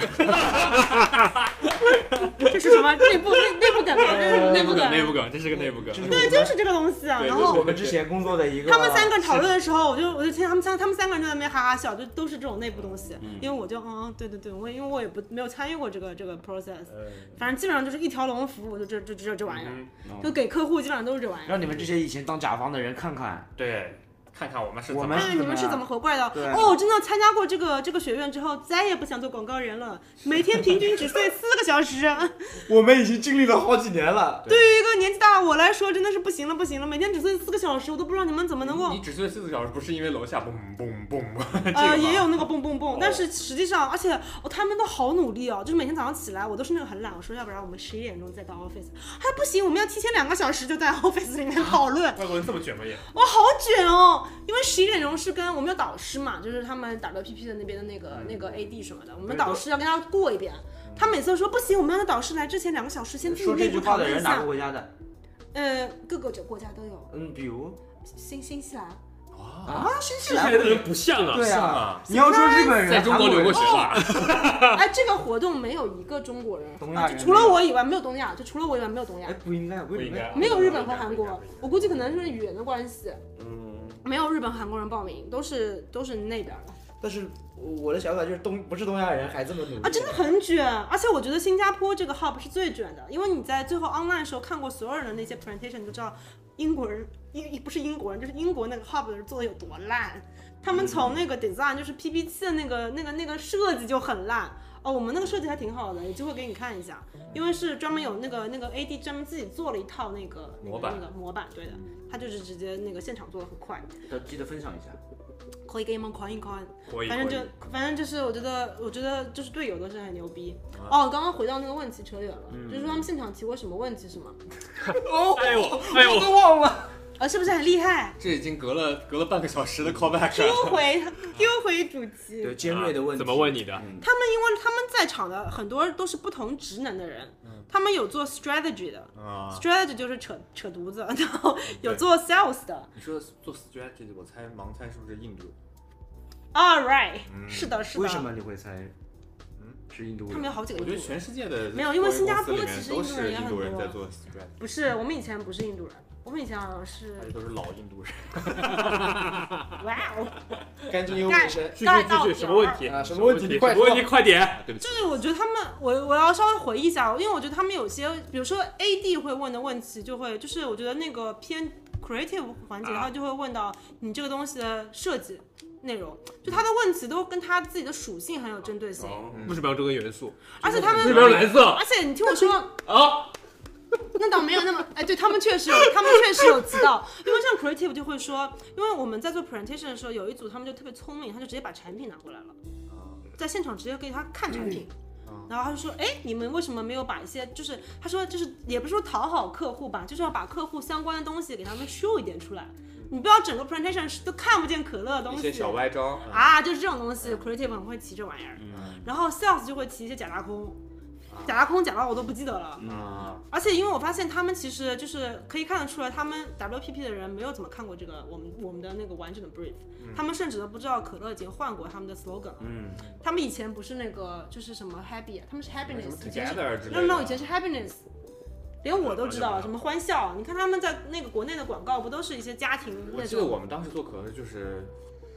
这是什么内部内内部梗吗？这是内部梗，部梗，内部梗，这是个内部梗对，就是这个东西啊。然后我们之前工作的一个。他们三个讨论的时候，我就我就听他们三他们三个人在那边哈哈笑，就都是这种内部东西。嗯因为我就嗯，对对对，我因为我也不没有参与过这个这个 process，呃反正基本上就是一条龙服务，就这这这这玩意儿，嗯就给客户基本上都是这玩意儿。让你们这些以前当甲方的人看看，对，看看我们是怎么我们看看你们是怎么活过来的。哦，我真的参加过这个这个学院之后，再也不想做广告人了。每天平均只睡四个小时，我们已经经历了好几年了。对于一个年纪大的我来说，真的是不行了不行了。每天只睡四个小时，我都不知道你们怎么能够你。只睡四个小时，不是因为楼下嘣嘣嘣嘣，这个呃，也有那个蹦蹦蹦哦，但是实际上，而且哦，他们都好努力哦，就是每天早上起来，我都是那个很懒，我说要不然我们十一点钟再到 office，还不行，我们要提前两个小时就在 office 里面讨论，外国人这么卷吗也？哇，好卷哦！因为十一点钟是跟我们有导师嘛，就是他们 WPP 的那边的那个那个 AD 什么的，我们导师要跟他过一遍。他每次都说不行，我们要让导师来之前两个小时先自己说这内部句话的讨论一下。人哪个国家的？呃，各个国家都有，嗯，比如？新新西兰。啊，新西兰？的人不像啊，对啊，你要说日本人，在中国留过学吧？哎，这个活动没有一个中国人，东亚人啊就除了我以外没有东亚，就除了我以外没有东亚。哎，，不应该，不不应该。没有日本和韩国。我估计可能是语言的关系，嗯，没有日本、韩国人报名，都是都是那边的。但是我的想法就是东不是东亚人还这么努力啊，真的很卷，而且我觉得新加坡这个 hub 是最卷的，因为你在最后 online 的时候看过所有人的那些 presentation，你就知道英国人英不是英国人，就是英国那个 hub 的人做的有多烂。他们从那个 design 就是 PPT 的那个那个那个设计就很烂哦，我们那个设计还挺好的，有机会给你看一下，因为是专门有那个那个 AD 专门自己做了一套那个那个模板那个模板，对的，他就是直接那个现场做的很快，要记得分享一下。可以给你们看一看。反正就反正就是，我觉得我觉得就是队友都是很牛逼。啊哦，刚刚回到那个问题扯远了，嗯就是说他们现场提过什么问题是吗？哎 呦哎呦，都忘了。啊，是不是很厉害？这已经隔了隔了半个小时的 callback 丢。回丢回主题。对尖锐的问题怎么问你的？嗯他们因为他们在场的很多都是不同职能的人，他们有做 strategy 的啊，，strategy 就是扯扯犊子，然后有做 sales 的。你说做 strategy，我猜盲猜是不是印度人？All right，嗯是的，是的。为什么你会猜？嗯，是印度人。他们有好几个我觉得印度人。全世界的没有因为新加坡其实印度人也很多在做 strategy，不是，我们以前不是印度人，我们以前好像是而且都是老印度人。哇哦。干净又卫生。继续继续，什么问题？啊什么问题问题？快点！对不起就，是我觉得他们，我我要稍微回忆一下，因为我觉得他们有些，比如说 AD 会问的问题，就会就是我觉得那个偏 creative 环节，啊他就会问到你这个东西的设计内容，就他的问题都跟他自己的属性很有针对性，嗯为什么要这个元素？而且他们为什么要蓝色？而且你听我说，啊，那倒没有那么，哎，对他们确实有，他们确实有提到，因为像 creative 就会说，因为我们在做 presentation 的时候，有一组他们就特别聪明，他就直接把产品拿过来了，在现场直接给他看产品。然后他就说：“哎，你们为什么没有把一些，就是他说就是也不是说讨好客户吧，就是要把客户相关的东西给他们 show 一点出来。你不要整个 presentation 是都看不见可乐的东西一些小歪招。啊，就是这种东西，creative 很会提这玩意儿。嗯然后 sales 就会提一些假大空，假大空假到我都不记得了。啊，而且因为我发现他们其实就是可以看得出来，他们 WPP 的人没有怎么看过这个我们我们的那个完整的 brief，、他们甚至都不知道可乐已经换过他们的 slogan 了。嗯，他们以前不是那个就是什么 happy，他们是 happiness，以前是 together no。no 以前是 happiness，连我都知道什么欢笑。你看他们在那个国内的广告不都是一些家庭那我记得我，们当时做可乐就是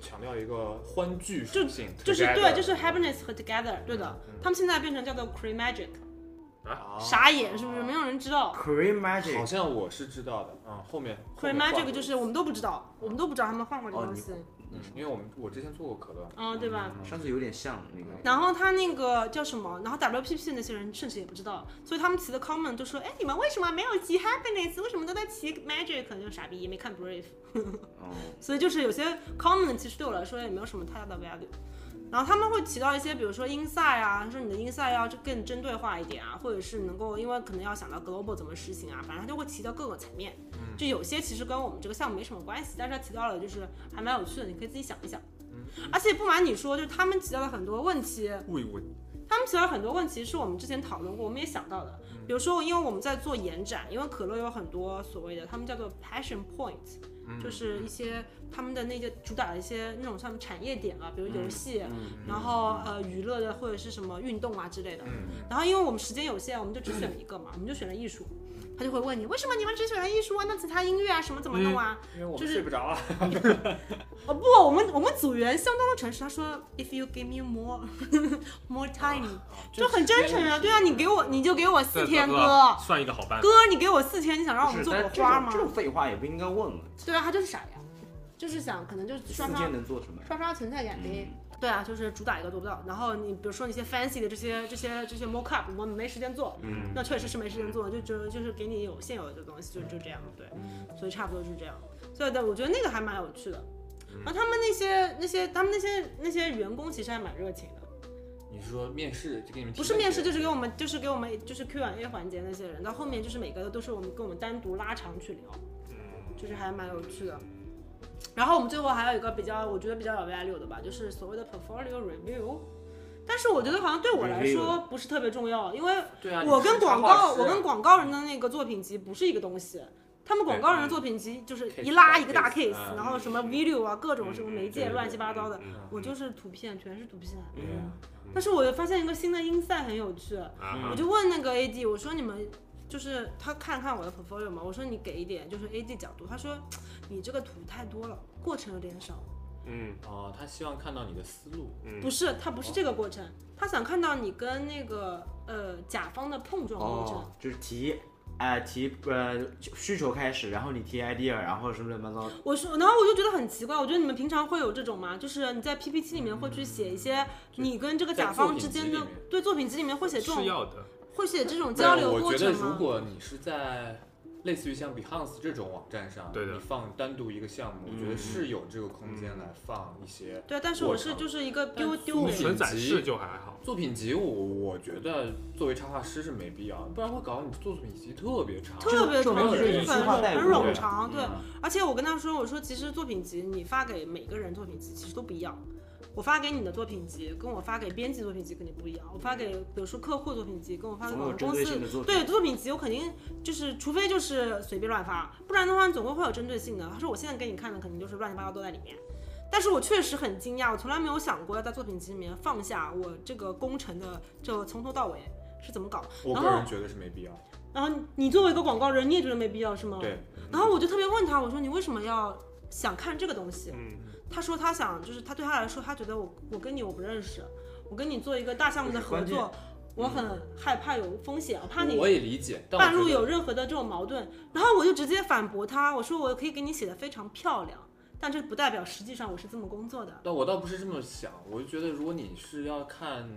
强调一个欢聚就属性，就是对，就是 happiness 和 together，对的。嗯他们现在变成叫做 cream magic，啊？傻眼是不是？没有人知道。Korean 好 Magic，好像我是知道的，嗯，后面 cream magic 就是我们都不知道，我们都不知道他们换过这个东西，嗯，因为我们我之前做过可乐，啊，对吧？上次有点像那个。然后他那个叫什么？然后 WPP 的那些人甚至也不知道，所以他们提的 comment 就说：“哎，你们为什么没有提 happiness？为什么都在提 magic？就傻逼，也没看 brief。哦，所以就是有些 comment 其实对我来说也没有什么太大的 value。然后他们会提到一些，比如说 inside 啊，说你的 inside 要更针对化一点啊，或者是能够，因为可能要想到 global 怎么实行啊，反正他就会提到各个层面。就有些其实跟我们这个项目没什么关系，但是他提到了，就是还蛮有趣的，你可以自己想一想。而且不瞒你说，就是他们提到了很多问题，问一问，他们提到很多问题是我们之前讨论过，我们也想到的。比如说，因为我们在做延展，因为可乐有很多所谓的，他们叫做 passion point，就是一些他们的那些主打的一些那种像产业点啊，比如游戏，嗯然后呃娱乐的或者是什么运动啊之类的。嗯然后因为我们时间有限，我们就只选了 一个嘛，我们就选了艺术。他就会问你为什么你们只喜欢艺术啊？那其他音乐啊什么怎么弄啊？因为我们就是睡不着啊。哦不，我们我们组员相当的诚实，他说 if you give me more more time，就很真诚啊。对啊，你给我你就给我四天对哥，算一个好班。哥你给我四天，你想让我们做但这种朵花吗？这种废话也不应该问了，对啊，他就是傻呀，就是想可能就是刷刷能做什么？刷刷存在感呗。对啊，就是主打一个做不到。然后你比如说一些 fancy 的这些这些这些 mock up，我们没时间做，嗯，那确实是没时间做，就就就是给你有现有的东西，就就这样，对，所以差不多就是这样。所以的，我觉得那个还蛮有趣的。然后他们那些那些他们那些那些员工其实还蛮热情的，你是说面试就给你们不是面试就是给我们就是给我们就是 Q&A 环节那些人，到后面就是每个都是我们跟我们单独拉长去聊，就是还蛮有趣的。然后我们最后还有一个比较，我觉得比较有 value 的吧，就是所谓的 portfolio review。但是我觉得好像对我来说不是特别重要，因为我跟广告，我跟广告人的那个作品集不是一个东西。他们广告人的作品集就是一拉一个大 case，嗯然后什么 video 啊，各种什么媒介乱七八糟的，嗯我就是图片，全是图片。但是我又发现一个新的 insight 很有趣，啊。我就问那个 AD，我说你们就是他看看我的 portfolio 嘛，我说你给一点就是 AD 角度，他说你这个图太多了，过程有点少。嗯哦，他希望看到你的思路。嗯，不是，他不是这个过程，他想看到你跟那个呃甲方的碰撞过程。哦，就是提，呃提呃需求开始，然后你提 idea，然后什么乱七八糟。我说，然后我就觉得很奇怪，我觉得你们平常会有这种吗？就是你在 PPT 里面会去写一些你跟这个甲方之间的对作品集里面会写这种是要的。会写这种交流有我觉得如过程吗？果你是在类似于像 Behance 这种网站上，对的你放单独一个项目，我觉得嗯是有这个空间来放一些对，但是我是就是一个丢丢给作品纯展示就还好。作品集我。我觉得作为插画师是没必要，不然会搞你做作品集特别长。特别长，很冗长，对。嗯而且我跟他说，我说其实作品集你发给每个人作品集其实都不一样。我发给你的作品集，跟我发给编辑作品集肯定不一样。我发给比如说客户作品集，跟我发给我们公司对作品。对作品集，我肯定就是，除非就是随便乱发，不然的话总归会有针对性的。他说我现在给你看的肯定就是乱七八糟都在里面，但是我确实很惊讶，我从来没有想过要在作品集里面放下我这个工程的这从头到尾是怎么搞。我然后个人觉得是没必要。然后你作为一个广告人，你也觉得没必要是吗？。对，然后我就特别问他，我说你为什么要想看这个东西？嗯，他说他想，就是他对他来说，他觉得我我跟你我不认识，我跟你做一个大项目的合作，我很害怕有风险，我怕你我也理解，半路有任何的这种矛盾，然后我就直接反驳他，我说我可以给你写的非常漂亮，但这不代表实际上我是这么工作的。但我倒不是这么想，我就觉得如果你是要看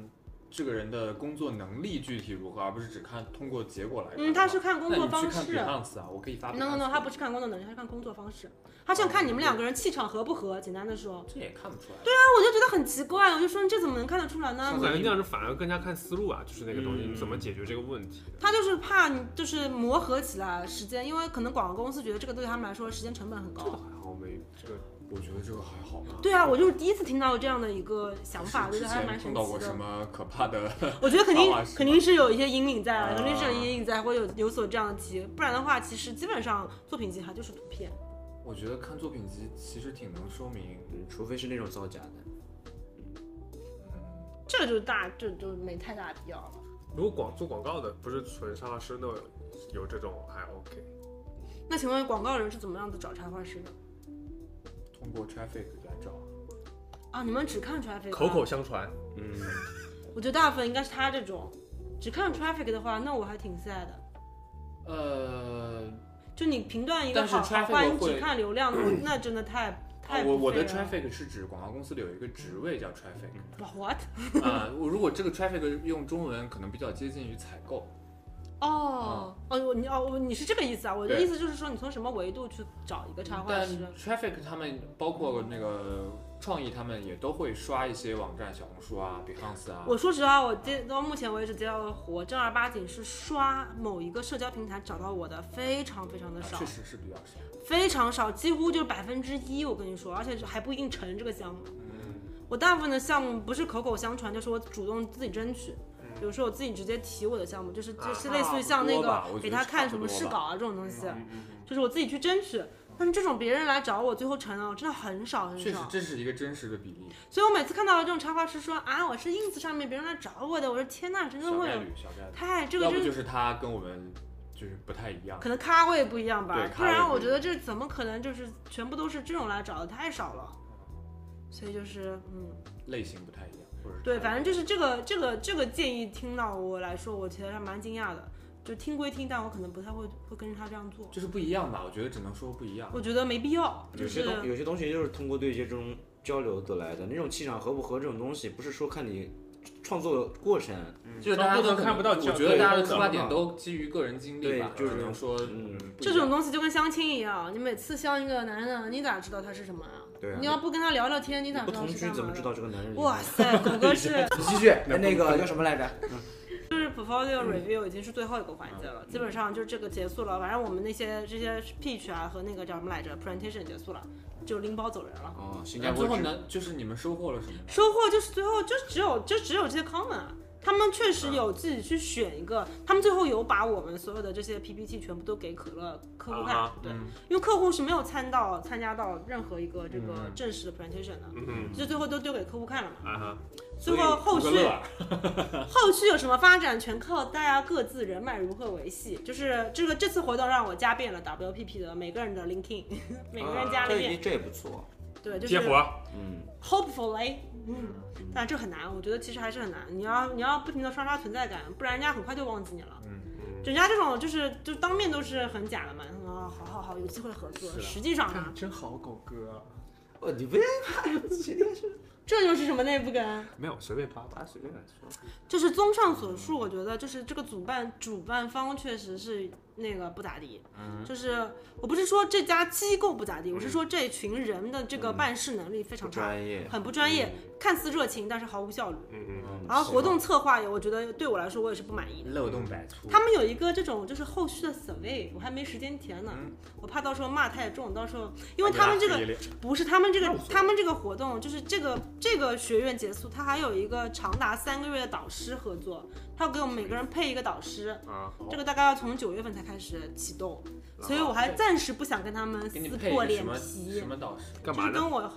这个人的工作能力具体如何，而不是只看通过结果来。嗯，他是看工作那你去看方式。Behance 啊，我可以发 no no no，他不是看工作能力，他是看工作方式。他想看你们两个人气场合不合，简单的说。这也看不出来。对啊我就觉得很奇怪，我就说你这怎么能看得出来呢我？感觉那样是反而更加看思路啊，就是那个东西嗯你怎么解决这个问题。他就是怕你就是磨合起来时间，因为可能广告公司觉得这个对他们来说时间成本很高这。还好没这个我觉得这个还好吧。对啊，我就是第一次听到这样的一个想法，我觉得还蛮神前碰到过。什么可怕的？我觉得肯定肯定是有一些阴影在，啊肯定是有阴影在，会有有所这样的题，不然的话，其实基本上作品集它就是图片。我觉得看作品集其实挺能说明，嗯，除非是那种造假的。这个就大，这就没太大必要了。如果广做广告的不是纯插画师，那有这种还 OK。那请问广告人是怎么样子找插画师的？通过 traffic 来找。啊，你们只看 traffic？口口啊相传，嗯，我觉得大部分应该是他这种，只看 traffic 的话，那我还挺 sad 的。呃，就你评断一个但是好好 traffic 坏，你只看流量，那真的太太我我的 traffic 是指广告公司里有一个职位叫 traffic 哇 what？啊、我如果这个 traffic 用中文可能比较接近于采购，哦哦，我你哦你是这个意思啊？我的意思就是说，你从什么维度去找一个插画但师？traffic 他们包括那个创意，他们也都会刷一些网站，小红书啊、Behance 啊。我说实话，我接到目前为止接到的活，正儿八经是刷某一个社交平台找到我的，非常非常的少啊确，实是比较少。非常少，几乎就是百分之一。我跟你说，而且还不一定成这个项目。嗯，我大部分的项目不是口口相传，就是我主动自己争取。嗯比如说我自己直接提我的项目，就是啊就是类似于像那个给他看什么试稿啊这种东西，就是我自己去争取。但是这种别人来找我最后成了，我真的很少很少确实少。这是一个真实的比例，所以我每次看到这种插画师说啊，我是 ins 上面别人来找我的，我说天呐，真的会。太这个就是他跟我们就是不太一样，可能咖位不一样吧对，不然我觉得这怎么可能就是全部都是这种来找的，太少了。所以就是嗯，类型不太或者对，反正就是这个这个这个建议听到我来说，我其实还蛮惊讶的。就听归听，但我可能不太会会跟着他这样做。就是不一样吧，我觉得只能说不一样。我觉得没必要，就是有些东有些东西就是通过对接这种交流得来的，那种气场合不合这种东西，不是说看你创作的过程，就是大家不能可看不到我觉得大家的出发点都基于个人经历吧，对就是只能说嗯这种东西就跟相亲一样，你每次相一个男的，你咋知道他是什么啊？对啊你要不跟他聊聊天，你咋不同知道是干嘛居怎么知？道这个男人？哇塞，狗哥是你继续，哎那个叫什么来着？就是 portfolio review 已经是最后一个环节了，基本上就是这个结束了。反正我们那些这些 pitch 啊和那个叫什么来着 presentation 结束了，就拎包走人了。哦，新加坡最后呢，就是你们收获了什么？收获就是最后就只有就只有这些 comment 啊。他们确实有自己去选一个，他们最后有把我们所有的这些 PPT 全部都给可乐客户看，啊对，嗯。因为客户是没有参到参加到任何一个这个嗯。正式的 presentation 的，嗯。就最后都丢给客户看了嘛。最后后续 后续有什么发展，全靠大家各自人脉如何维系。就是这个这次活动让我加遍了 WPP 的每个人的 LinkedIn，每个人加了一遍。这也不错，对，就是接活，嗯，hopefully，嗯，但这很难，我觉得其实还是很难。你要你要不停的刷刷存在感，不然人家很快就忘记你了。嗯，人家这种就是就当面都是很假的嘛，啊，好好好，有机会合作。实际上呢，真好，狗哥，哦，你不要 这就是什么内部梗？没有随便扒扒，他随便来说，就是综上所述，我觉得就是这个主办主办方确实是那个不咋地。嗯就是我不是说这家机构不咋地，我是说这群人的这个办事能力非常专业，很不专业，看似热情，但是毫无效率。嗯嗯嗯然后活动策划也，我觉得对我来说我也是不满意的。漏洞百出。他们有一个这种就是后续的 survey，我还没时间填呢，嗯我怕到时候骂太重，到时候因为他们这个不是他们这个他们这个活动，就是这个这个学院结束，他还有一个长达三个月的导师合作，他要给我们每个人配一个导师，啊，这个大概要从九月份才开始启动，所以我还暂时不想跟他们撕破脸皮什，么导师？就干嘛呢？是跟我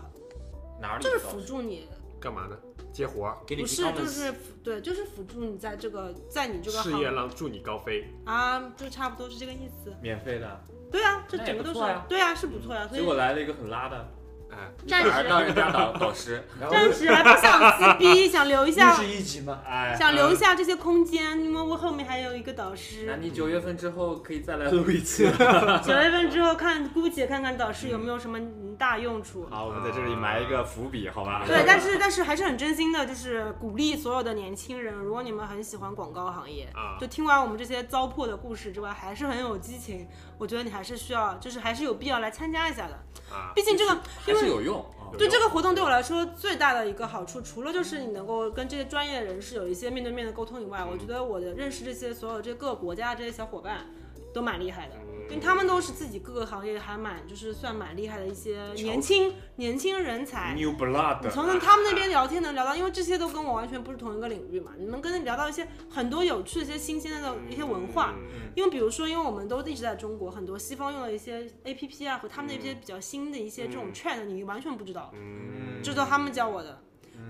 哪里就是？辅助你，干嘛呢？接活儿，给你不是就是辅对，就是辅助你在这个在你这个事行业让助你高飞，啊，就差不多是这个意思。免费的，对啊，这整个都是对啊，是不错呀，所结以果来了一个很拉的，哎，暂时当人家导导师，暂时还不想撕逼，想留下 是一级吗？哎，想留下这些空间，因为我后面还有一个导师那。你九月份之后可以再来录一次。九月份之后看，姑且看看导师有没有什么大用处。好，我们在这里埋一个伏笔，好吧？对，但是但是还是很真心的，就是鼓励所有的年轻人，如果你们很喜欢广告行业，啊就听完我们这些糟粕的故事之外，还是很有激情，我觉得你还是需要，就是还是有必要来参加一下的。啊，毕竟这个，还是有用啊。对这个活动对我来说最大的一个好处，除了就是你能够跟这些专业人士有一些面对面的沟通以外，我觉得我的认识这些所有这各个国家的这些小伙伴都蛮厉害的，因为他们都是自己各个行业还蛮就是算蛮厉害的一些年轻年轻人才。New Blood，你从他们那边聊天能聊到，因为这些都跟我完全不是同一个领域嘛，你能跟他聊到一些很多有趣的一些新鲜的一些文化。嗯因为比如说，因为我们都一直在中国，很多西方用的一些 A P P 啊，和他们那些比较新的一些这种 trend，你完全不知道，嗯，这都他们教我的。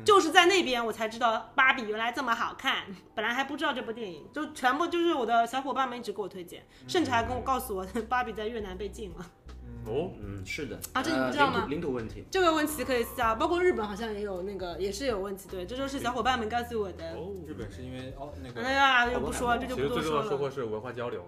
就是在那边我才知道芭比原来这么好看，本来还不知道这部电影，就全部就是我的小伙伴们一直给我推荐，甚至还跟我告诉我 芭比在越南被禁了。哦，嗯，是的。啊这你呃不知道吗领土问题，这个问题可以私下，包括日本好像也有那个也是有问题，对，这就是小伙伴们告诉我的。哦，日本是因为哦那个哎呀，就不说，这就不多说最重要的收获。是文化交流，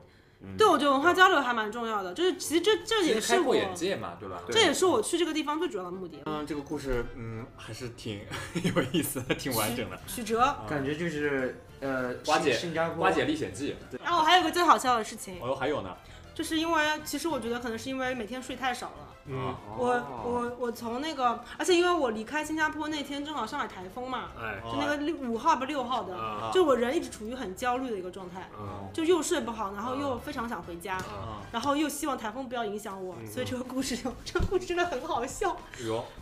对，我觉得文化交流还蛮重要的，就是其实这这也是我眼界嘛，对吧？这也是我去这个地方最主要的目的。嗯，这个故事嗯还是挺 有意思的，挺完整的。曲折。感觉就是呃，花姐新新加坡花姐历险记，然后我还有个最好笑的事情，哦还有呢，就是因为其实我觉得可能是因为每天睡太少了。嗯，我哦我我从那个，而且因为我离开新加坡那天正好上海台风嘛，哎，就那个六五号不六号的，啊就我人一直处于很焦虑的一个状态，啊就又睡不好，然后又非常想回家，啊，然后又希望台风不要影响我，嗯所以这个故事就这个故事真的很好笑。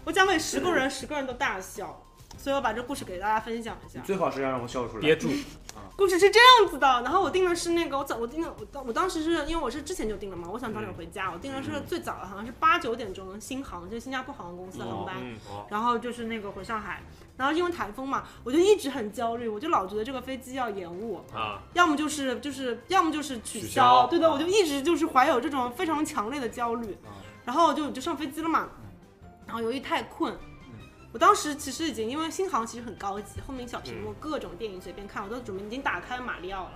我讲给十个人，十个人都大笑。所以我把这故事给大家分享一下。最好是要让我笑出来。憋住，故事是这样子的，然后我订的是那个我早我订的我当我当时是因为我是之前就订了嘛，我想早点回家，我订的是最早的好像是八九点钟的新航，就是新加坡航空公司的航班，然后就是那个回上海，然后因为台风嘛，我就一直很焦虑，我就老觉得这个飞机要延误，啊，要么就是就是要么就是取取消对的，啊。我就一直就是怀有这种非常强烈的焦虑啊，然后就就上飞机了嘛，然后由于太困。我当时其实已经，因为新航其实很高级，后面小屏幕各种电影随便看，我都准备已经打开马里奥了，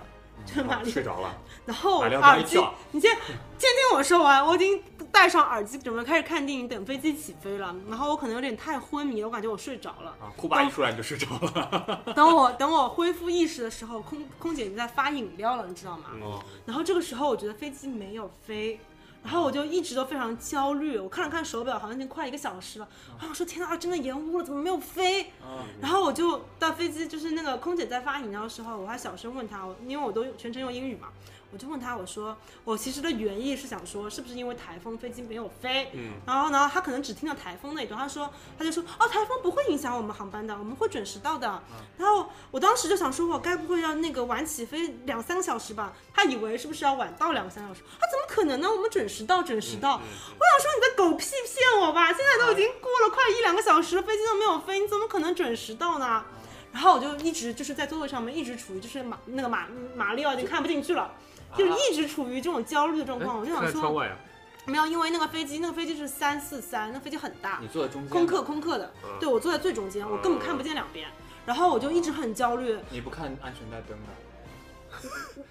就是马里睡着了，然后耳机，你先先听我说完，我已经戴上耳机准备开始看电影，等飞机起飞了。然后我可能有点太昏迷了，我感觉我睡着了。啊，库巴一出来你就睡着了，等我等我恢复意识的时候，空空姐已经在发饮料了，你知道吗？哦，然后这个时候我觉得飞机没有飞。然后我就一直都非常焦虑，我看了看手表，好像已经快一个小时了。然后我说：“天呐，真的延误了，怎么没有飞？”啊，然后我就到飞机，就是那个空姐在发饮料的时候，我还小声问她，因为我都全程用英语嘛，我就问他，我说我其实的原意是想说，是不是因为台风飞机没有飞？嗯，然后呢，他可能只听到台风那一段，他说，他就说，哦，台风不会影响我们航班的，我们会准时到的。然后我当时就想说，我该不会要那个晚起飞两三个小时吧？他以为是不是要晚到两三个小时？他，怎么可能呢？我们准时到，准时到。我想说你在狗屁骗我吧！现在都已经过了快一两个小时了，飞机都没有飞，你怎么可能准时到呢？然后我就一直就是在座位上面一直处于就是马那个马马里奥已经看不进去了，就是一直处于这种焦虑的状况。我就哎想说窗外啊，没有，因为那个飞机那个飞机是三四三，那飞机很大，你坐在中间，空客，空客的，嗯对我坐在最中间，我根本看不见两边。然后我就一直很焦虑，你不看安全带灯的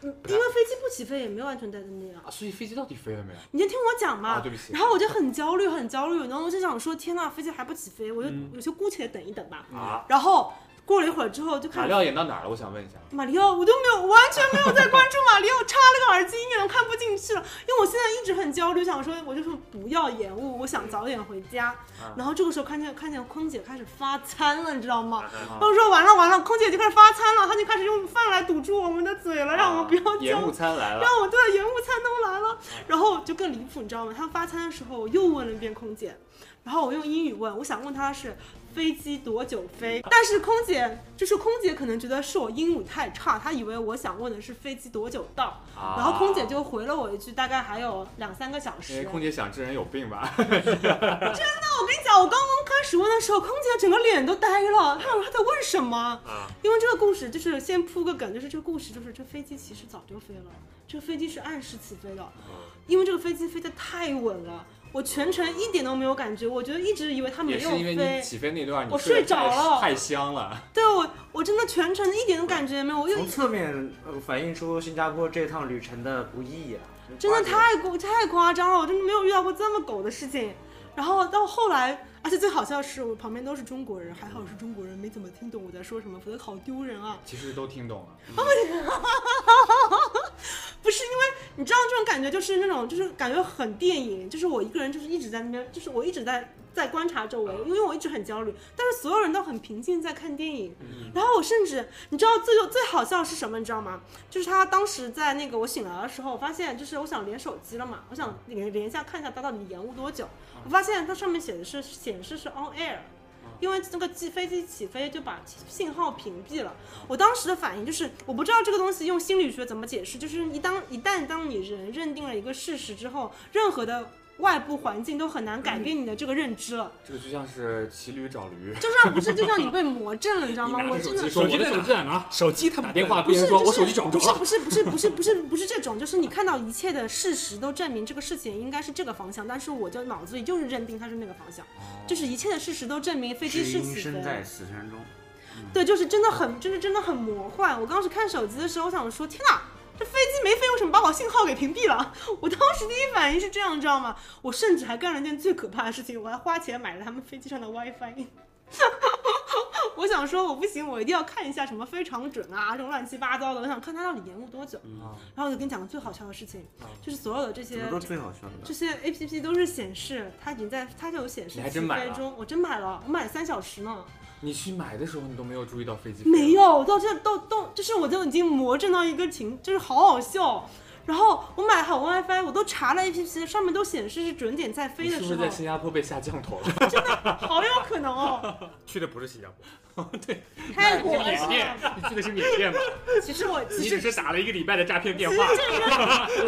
因为飞机不起飞也没有安全带灯的呀。啊，所以飞机到底飞了没有？你先听我讲嘛。啊，对不起然后我就很焦虑，很焦虑，然后我就想说，天呐，飞机还不起飞，我就、嗯我就姑且等一等吧。啊，然后过了一会儿之后，就看马里奥演到哪儿了？我想问一下。马里奥，我都没有完全没有在关注马里奥，插了个耳机，一眼都看不进去了。因为我现在一直很焦虑，想说我就说不要延误，我想早点回家。啊然后这个时候看见看见空姐开始发餐了，你知道吗？啊我说完了完了，空姐就开始发餐了，她就开始用饭来堵住我们的嘴了，让我们不要啊延误。餐来了，让我对延误餐都来了，然后就更离谱，你知道吗？他发餐的时候，我又问了一遍空姐，然后我用英语问，我想问她是飞机多久飞，但是空姐就是空姐可能觉得是我英语太差，她以为我想问的是飞机多久到，啊然后空姐就回了我一句，大概还有两三个小时。空姐想这人有病吧？真的我跟你讲，我刚刚开始问的时候，空姐整个脸都呆了，她想她在问什么？啊，因为这个故事就是先铺个梗，就是这个故事就是这飞机其实早就飞了，这个飞机是按时起飞的，因为这个飞机飞得太稳了，我全程一点都没有感觉，我觉得一直以为它没有也是因为你飞，起飞那段你我睡着太了太香了。对我我真的全程一点都感觉也没有，我又从侧面呃反映出新加坡这趟旅程的不易啊，真的太过太夸张了，我真的没有遇到过这么狗的事情。然后到后来，而且最好笑的是，我旁边都是中国人，还好是中国人，没怎么听懂我在说什么，否则好丢人啊。其实都听懂了，不是因为你知道这种感觉，就是那种就是感觉很电影，就是我一个人就是一直在那边，就是我一直在在观察周围，因为我一直很焦虑，但是所有人都很平静在看电影。然后我甚至你知道最有最好笑的是什么？你知道吗？就是他当时在那个我醒来的时候，我发现就是我想连手机了嘛，我想连连一下看一下它到底延误多久，我发现它上面写的是显示是 on air。因为那个机飞机起飞就把信号屏蔽了。我当时的反应就是，我不知道这个东西用心理学怎么解释，就是一当一旦当你人认定了一个事实之后，任何的外部环境都很难改变你的这个认知了。这个就像是骑驴找驴。就像不是，就像你被魔怔了，你知道吗？我真的手机在哪？手机他打电话，别人说我手机找不着了。不是不是不是不是不是这种，就是你看到一切的事实都证明这个事情应该是这个方向，但是我就脑子里就是认定它是那个方向，就是一切的事实都证明飞机知是起飞身在了。死山中。对，就是真的很，就是真的很魔幻。我当时看手机的时候，我想说，天哪，这飞机没飞，为什么把我信号给屏蔽了？我当时第一反应是这样，你知道吗？我甚至还干了一件最可怕的事情，我还花钱买了他们飞机上的 WiFi。我想说，我不行，我一定要看一下什么非常准啊，这种乱七八糟的。我想看它到底延误多久。啊然后我就跟你讲个最好笑的事情，就是所有的这些怎么说最好笑的这？些 A P P 都是显示它已经在，它就有显示你还起真买了飞中。我真买了，我买了三小时呢。你去买的时候，你都没有注意到飞机？没。有，我到现在到到，就是我都已经魔怔到一个情，就是好好笑。然后我买好 WiFi，我都查了 APP，上面都显示是准点在飞的时候你是不是在，新加坡被下降头了？真的好有可能哦。去的不是新加坡，对泰国缅甸，你去的是缅甸吧？其实我其实你只是打了一个礼拜的诈骗电话，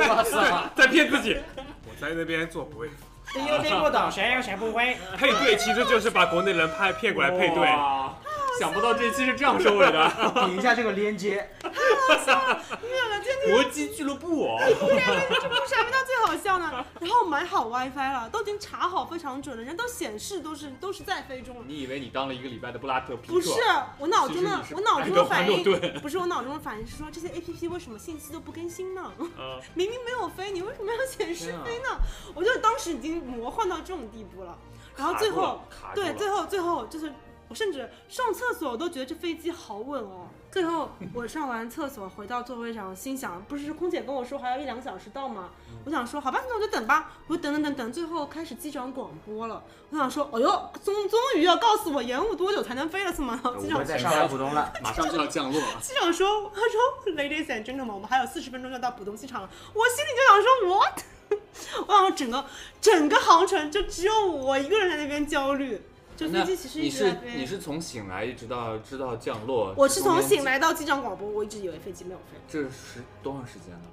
哇塞！在骗自己。我在那边做不会。谁又听不懂，谁又学不会？配对其实就是把国内人派骗过来配对，哇，想不到这期是这样收尾的。点一下这个链接，太好笑了国际俱乐部哦，这故事还没到最好笑呢。然后买好 WiFi 了，都已经查好非常准了，人都显示都是都是在飞中了。你以为你当了一个礼拜的布拉特皮特？不是，我脑中的我脑中的反应顿不是我脑中的反应是说这些 A P P 为什么信息都不更新呢？嗯，明明没有飞，你为什么要显示飞呢？我就当时已经魔幻到这种地步了。然后最后对，最后最后就是我甚至上厕所我都觉得这飞机好稳哦。最后我上完厕所回到座位上，心想不是空姐跟我说还要一两个小时到吗？我想说好吧，那我就等吧。我等等等等，最后开始机长广播了。我想说，哎呦，终终于要告诉我延误多久才能飞了是吗？然后机长我在上海浦东了。马上就要降落了。机长说：“他说，Ladies and gentlemen，我们还有四十分钟就到浦东机场了。”我心里就想说，What？我想说整个整个航程就只有我一个人在那边焦虑。就飞机其实一你直在飞。是你是从醒来一直到知道降落？我是从醒来到机长广播，我一直以为飞机没有飞，这是多长时间呢？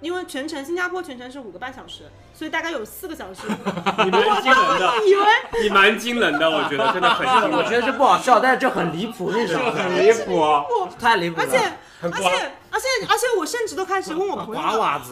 因为全程新加坡全程是五个半小时，所以大概有四个小时。你蛮惊人的，以为你蛮惊人的，我觉得真的很惊人，我觉得这不好笑，但是这很离谱，那种很离谱。太离谱了。而且而且。而且而且我甚至都开始问我朋友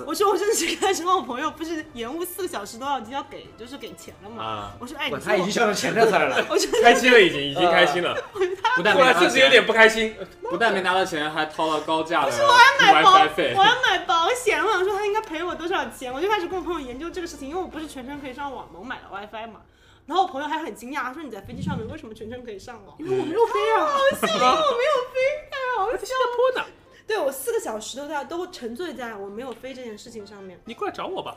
我说我甚至开始问我朋友，不是延误四个小时都要已经要给就是给钱了吗？啊我说哎，他已经想到钱这词儿了。我觉得开心了，已经已经开心了，不但没拿到钱，甚至有点不开心。不但没拿到钱，还掏了高价的买保 WiFi 费我。要买保险，我想说他应该赔我多少钱，我就开始跟我朋友研究这个事情，因为我不是全程可以上网嘛，我买了 WiFi 嘛。然后我朋友还很惊讶，他说你在飞机上面为什么全程可以上网？因为我没有飞啊，好笑，因为我没有飞，太好笑新加坡呢？对我四个小时都在都沉醉在我没有飞这件事情上面，你过来找我吧。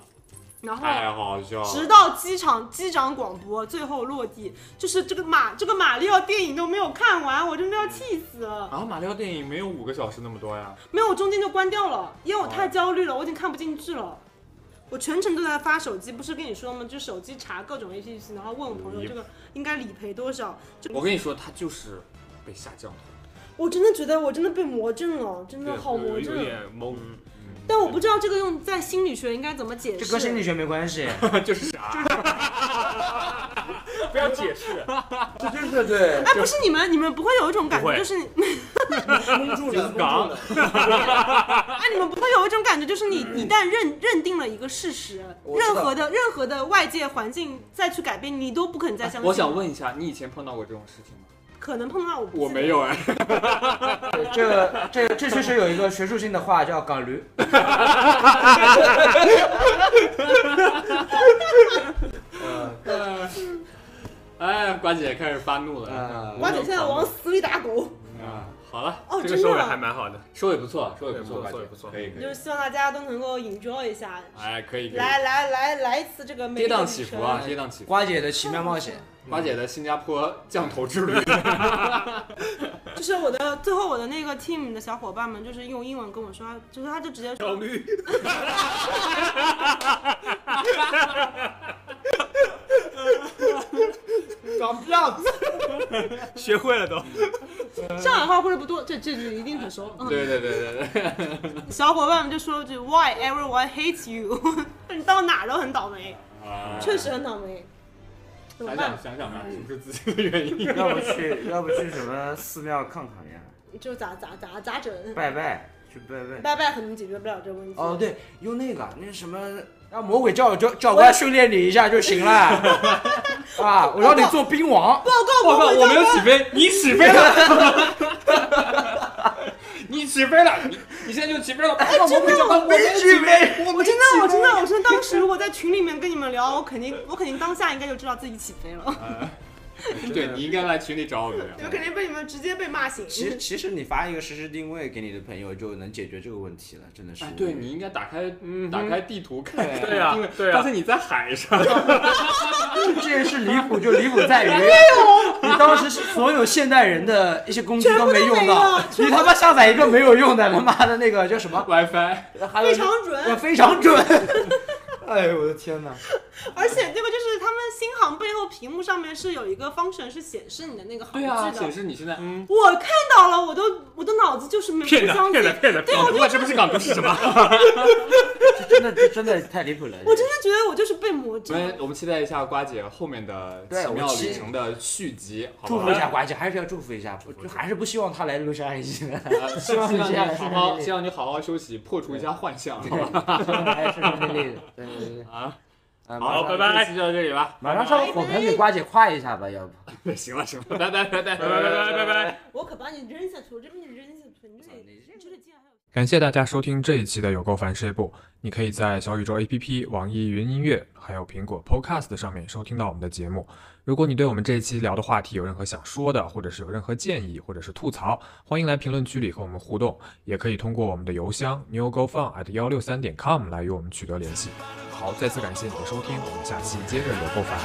然后太好笑直！到机场机长广播最后落地，就是这个马这个马里奥电影都没有看完，我真的要气死了。啊，马里奥电影没有五个小时那么多呀。没有，我中间就关掉了，因为我太焦虑了，我已经看不进去了。我全程都在发手机，不是跟你说吗？就手机查各种 APP，然后问我朋友这个应该理赔多少。就我跟你说，他就是被下降头。我真的觉得我真的被魔怔了，真的好魔怔有怔。点懵。但我不知道这个用在心理学应该怎么解释。这跟心理学没关系，就是啥？不要解释，这对对对，哎，不是你们，你们不会有一种感觉，就是你，蒙住了，蒙住了。哎，你们不会有一种感觉，就是你一旦认认定了一个事实，任何的任何的外界环境再去改变，你都不可能再相信。我想，问一下，你以前碰到过这种事情吗？可能碰到我我没有哎。对 这个这个这确实有一个学术性的话叫“港驴 哎，瓜姐开始发怒”。了。呃，瓜姐现在往死里打狗。啊，好了，哦，这个收尾还蛮好的。收尾不错，收尾不错，对不错不错可以可以。就是希望大家都能够 enjoy 一下，哎，可以可以。来来来来一次这个美跌宕丽的起伏啊，跌宕起伏。瓜姐的奇妙冒险。瓜姐的新加坡降头之旅，就是我的最后我的那个 team 的小伙伴们，就是用英文跟我说，就是他就直接说，小绿，长样子。学会了都。上海话会不多，这这句一定很熟。嗯，对对对对对。小伙伴们就说句 Why everyone hates you？你到哪儿都很倒霉，啊确实很倒霉。怎么办想想？想想吧，是不是自己的原因？要不去，要不去什么寺庙看看呀？就咋咋咋咋整？拜拜，去拜拜。拜拜可能解决不了这个问题。哦，对，用那个那什么，让魔鬼教教教官训练你一下就行了。啊，我让你做兵王。报告报告，我没有起飞，你起飞了，你起飞了，你你现在就起飞了。哎，真的吗，我没起飞，我我真的，我真的，我真的，当时如果在群里面跟你们聊，我肯定，我肯定当下应该就知道自己起飞了，对你应该来群里找我们。我肯定被你们直接被骂醒。其实 其实你发一个实时定位给你的朋友就能解决这个问题了，真的是。哎，对你应该打开嗯打开地图看，对对啊因为对啊发现你在海上，这件事离谱就离谱在于，你当时是所有现代人的一些工具都没用到，你他妈下载一个没有用的，他妈的那个叫什么？WiFi，非常准呃非常准。哎呦我的天哪！而且这个就是他们新航背后屏幕上面是有一个 function 是显示你的那个航对啊，距的。显示你现在嗯，我看到了，我都我的脑子就是没不骗相信。的骗的骗的骗的，港独了，这不是港独是什么？这真的这真的太离谱了。我真的觉得我就是被魔我梢。们我们期待一下瓜姐后面的对奇妙旅程的续集，好祝？福一下瓜姐，还是要祝福一下，就还是不希望她来洛杉矶的，啊希望你希望你好好，希望你好好休息，破除一下幻象，好吧？还是顺顺利利的。对对对。啊，啊，好，拜拜，就到这里吧。马上上个火盆给瓜姐夸一下吧，要不？行 了行了，拜拜拜拜拜拜拜拜拜拜。我可把你扔下去，我真把你扔下去，你这这个竟然还有。感谢大家收听这一期的有够烦事业部。你可以在小宇宙 APP、网易云音乐还有苹果 Podcast 上面收听到我们的节目。如果你对我们这一期聊的话题有任何想说的或者是有任何建议或者是吐槽欢迎来评论区里和我们互动。也可以通过我们的邮箱 new gofun at 幺六三点 com 来与我们取得联系。好再次感谢你的收听我们下期接着聊购房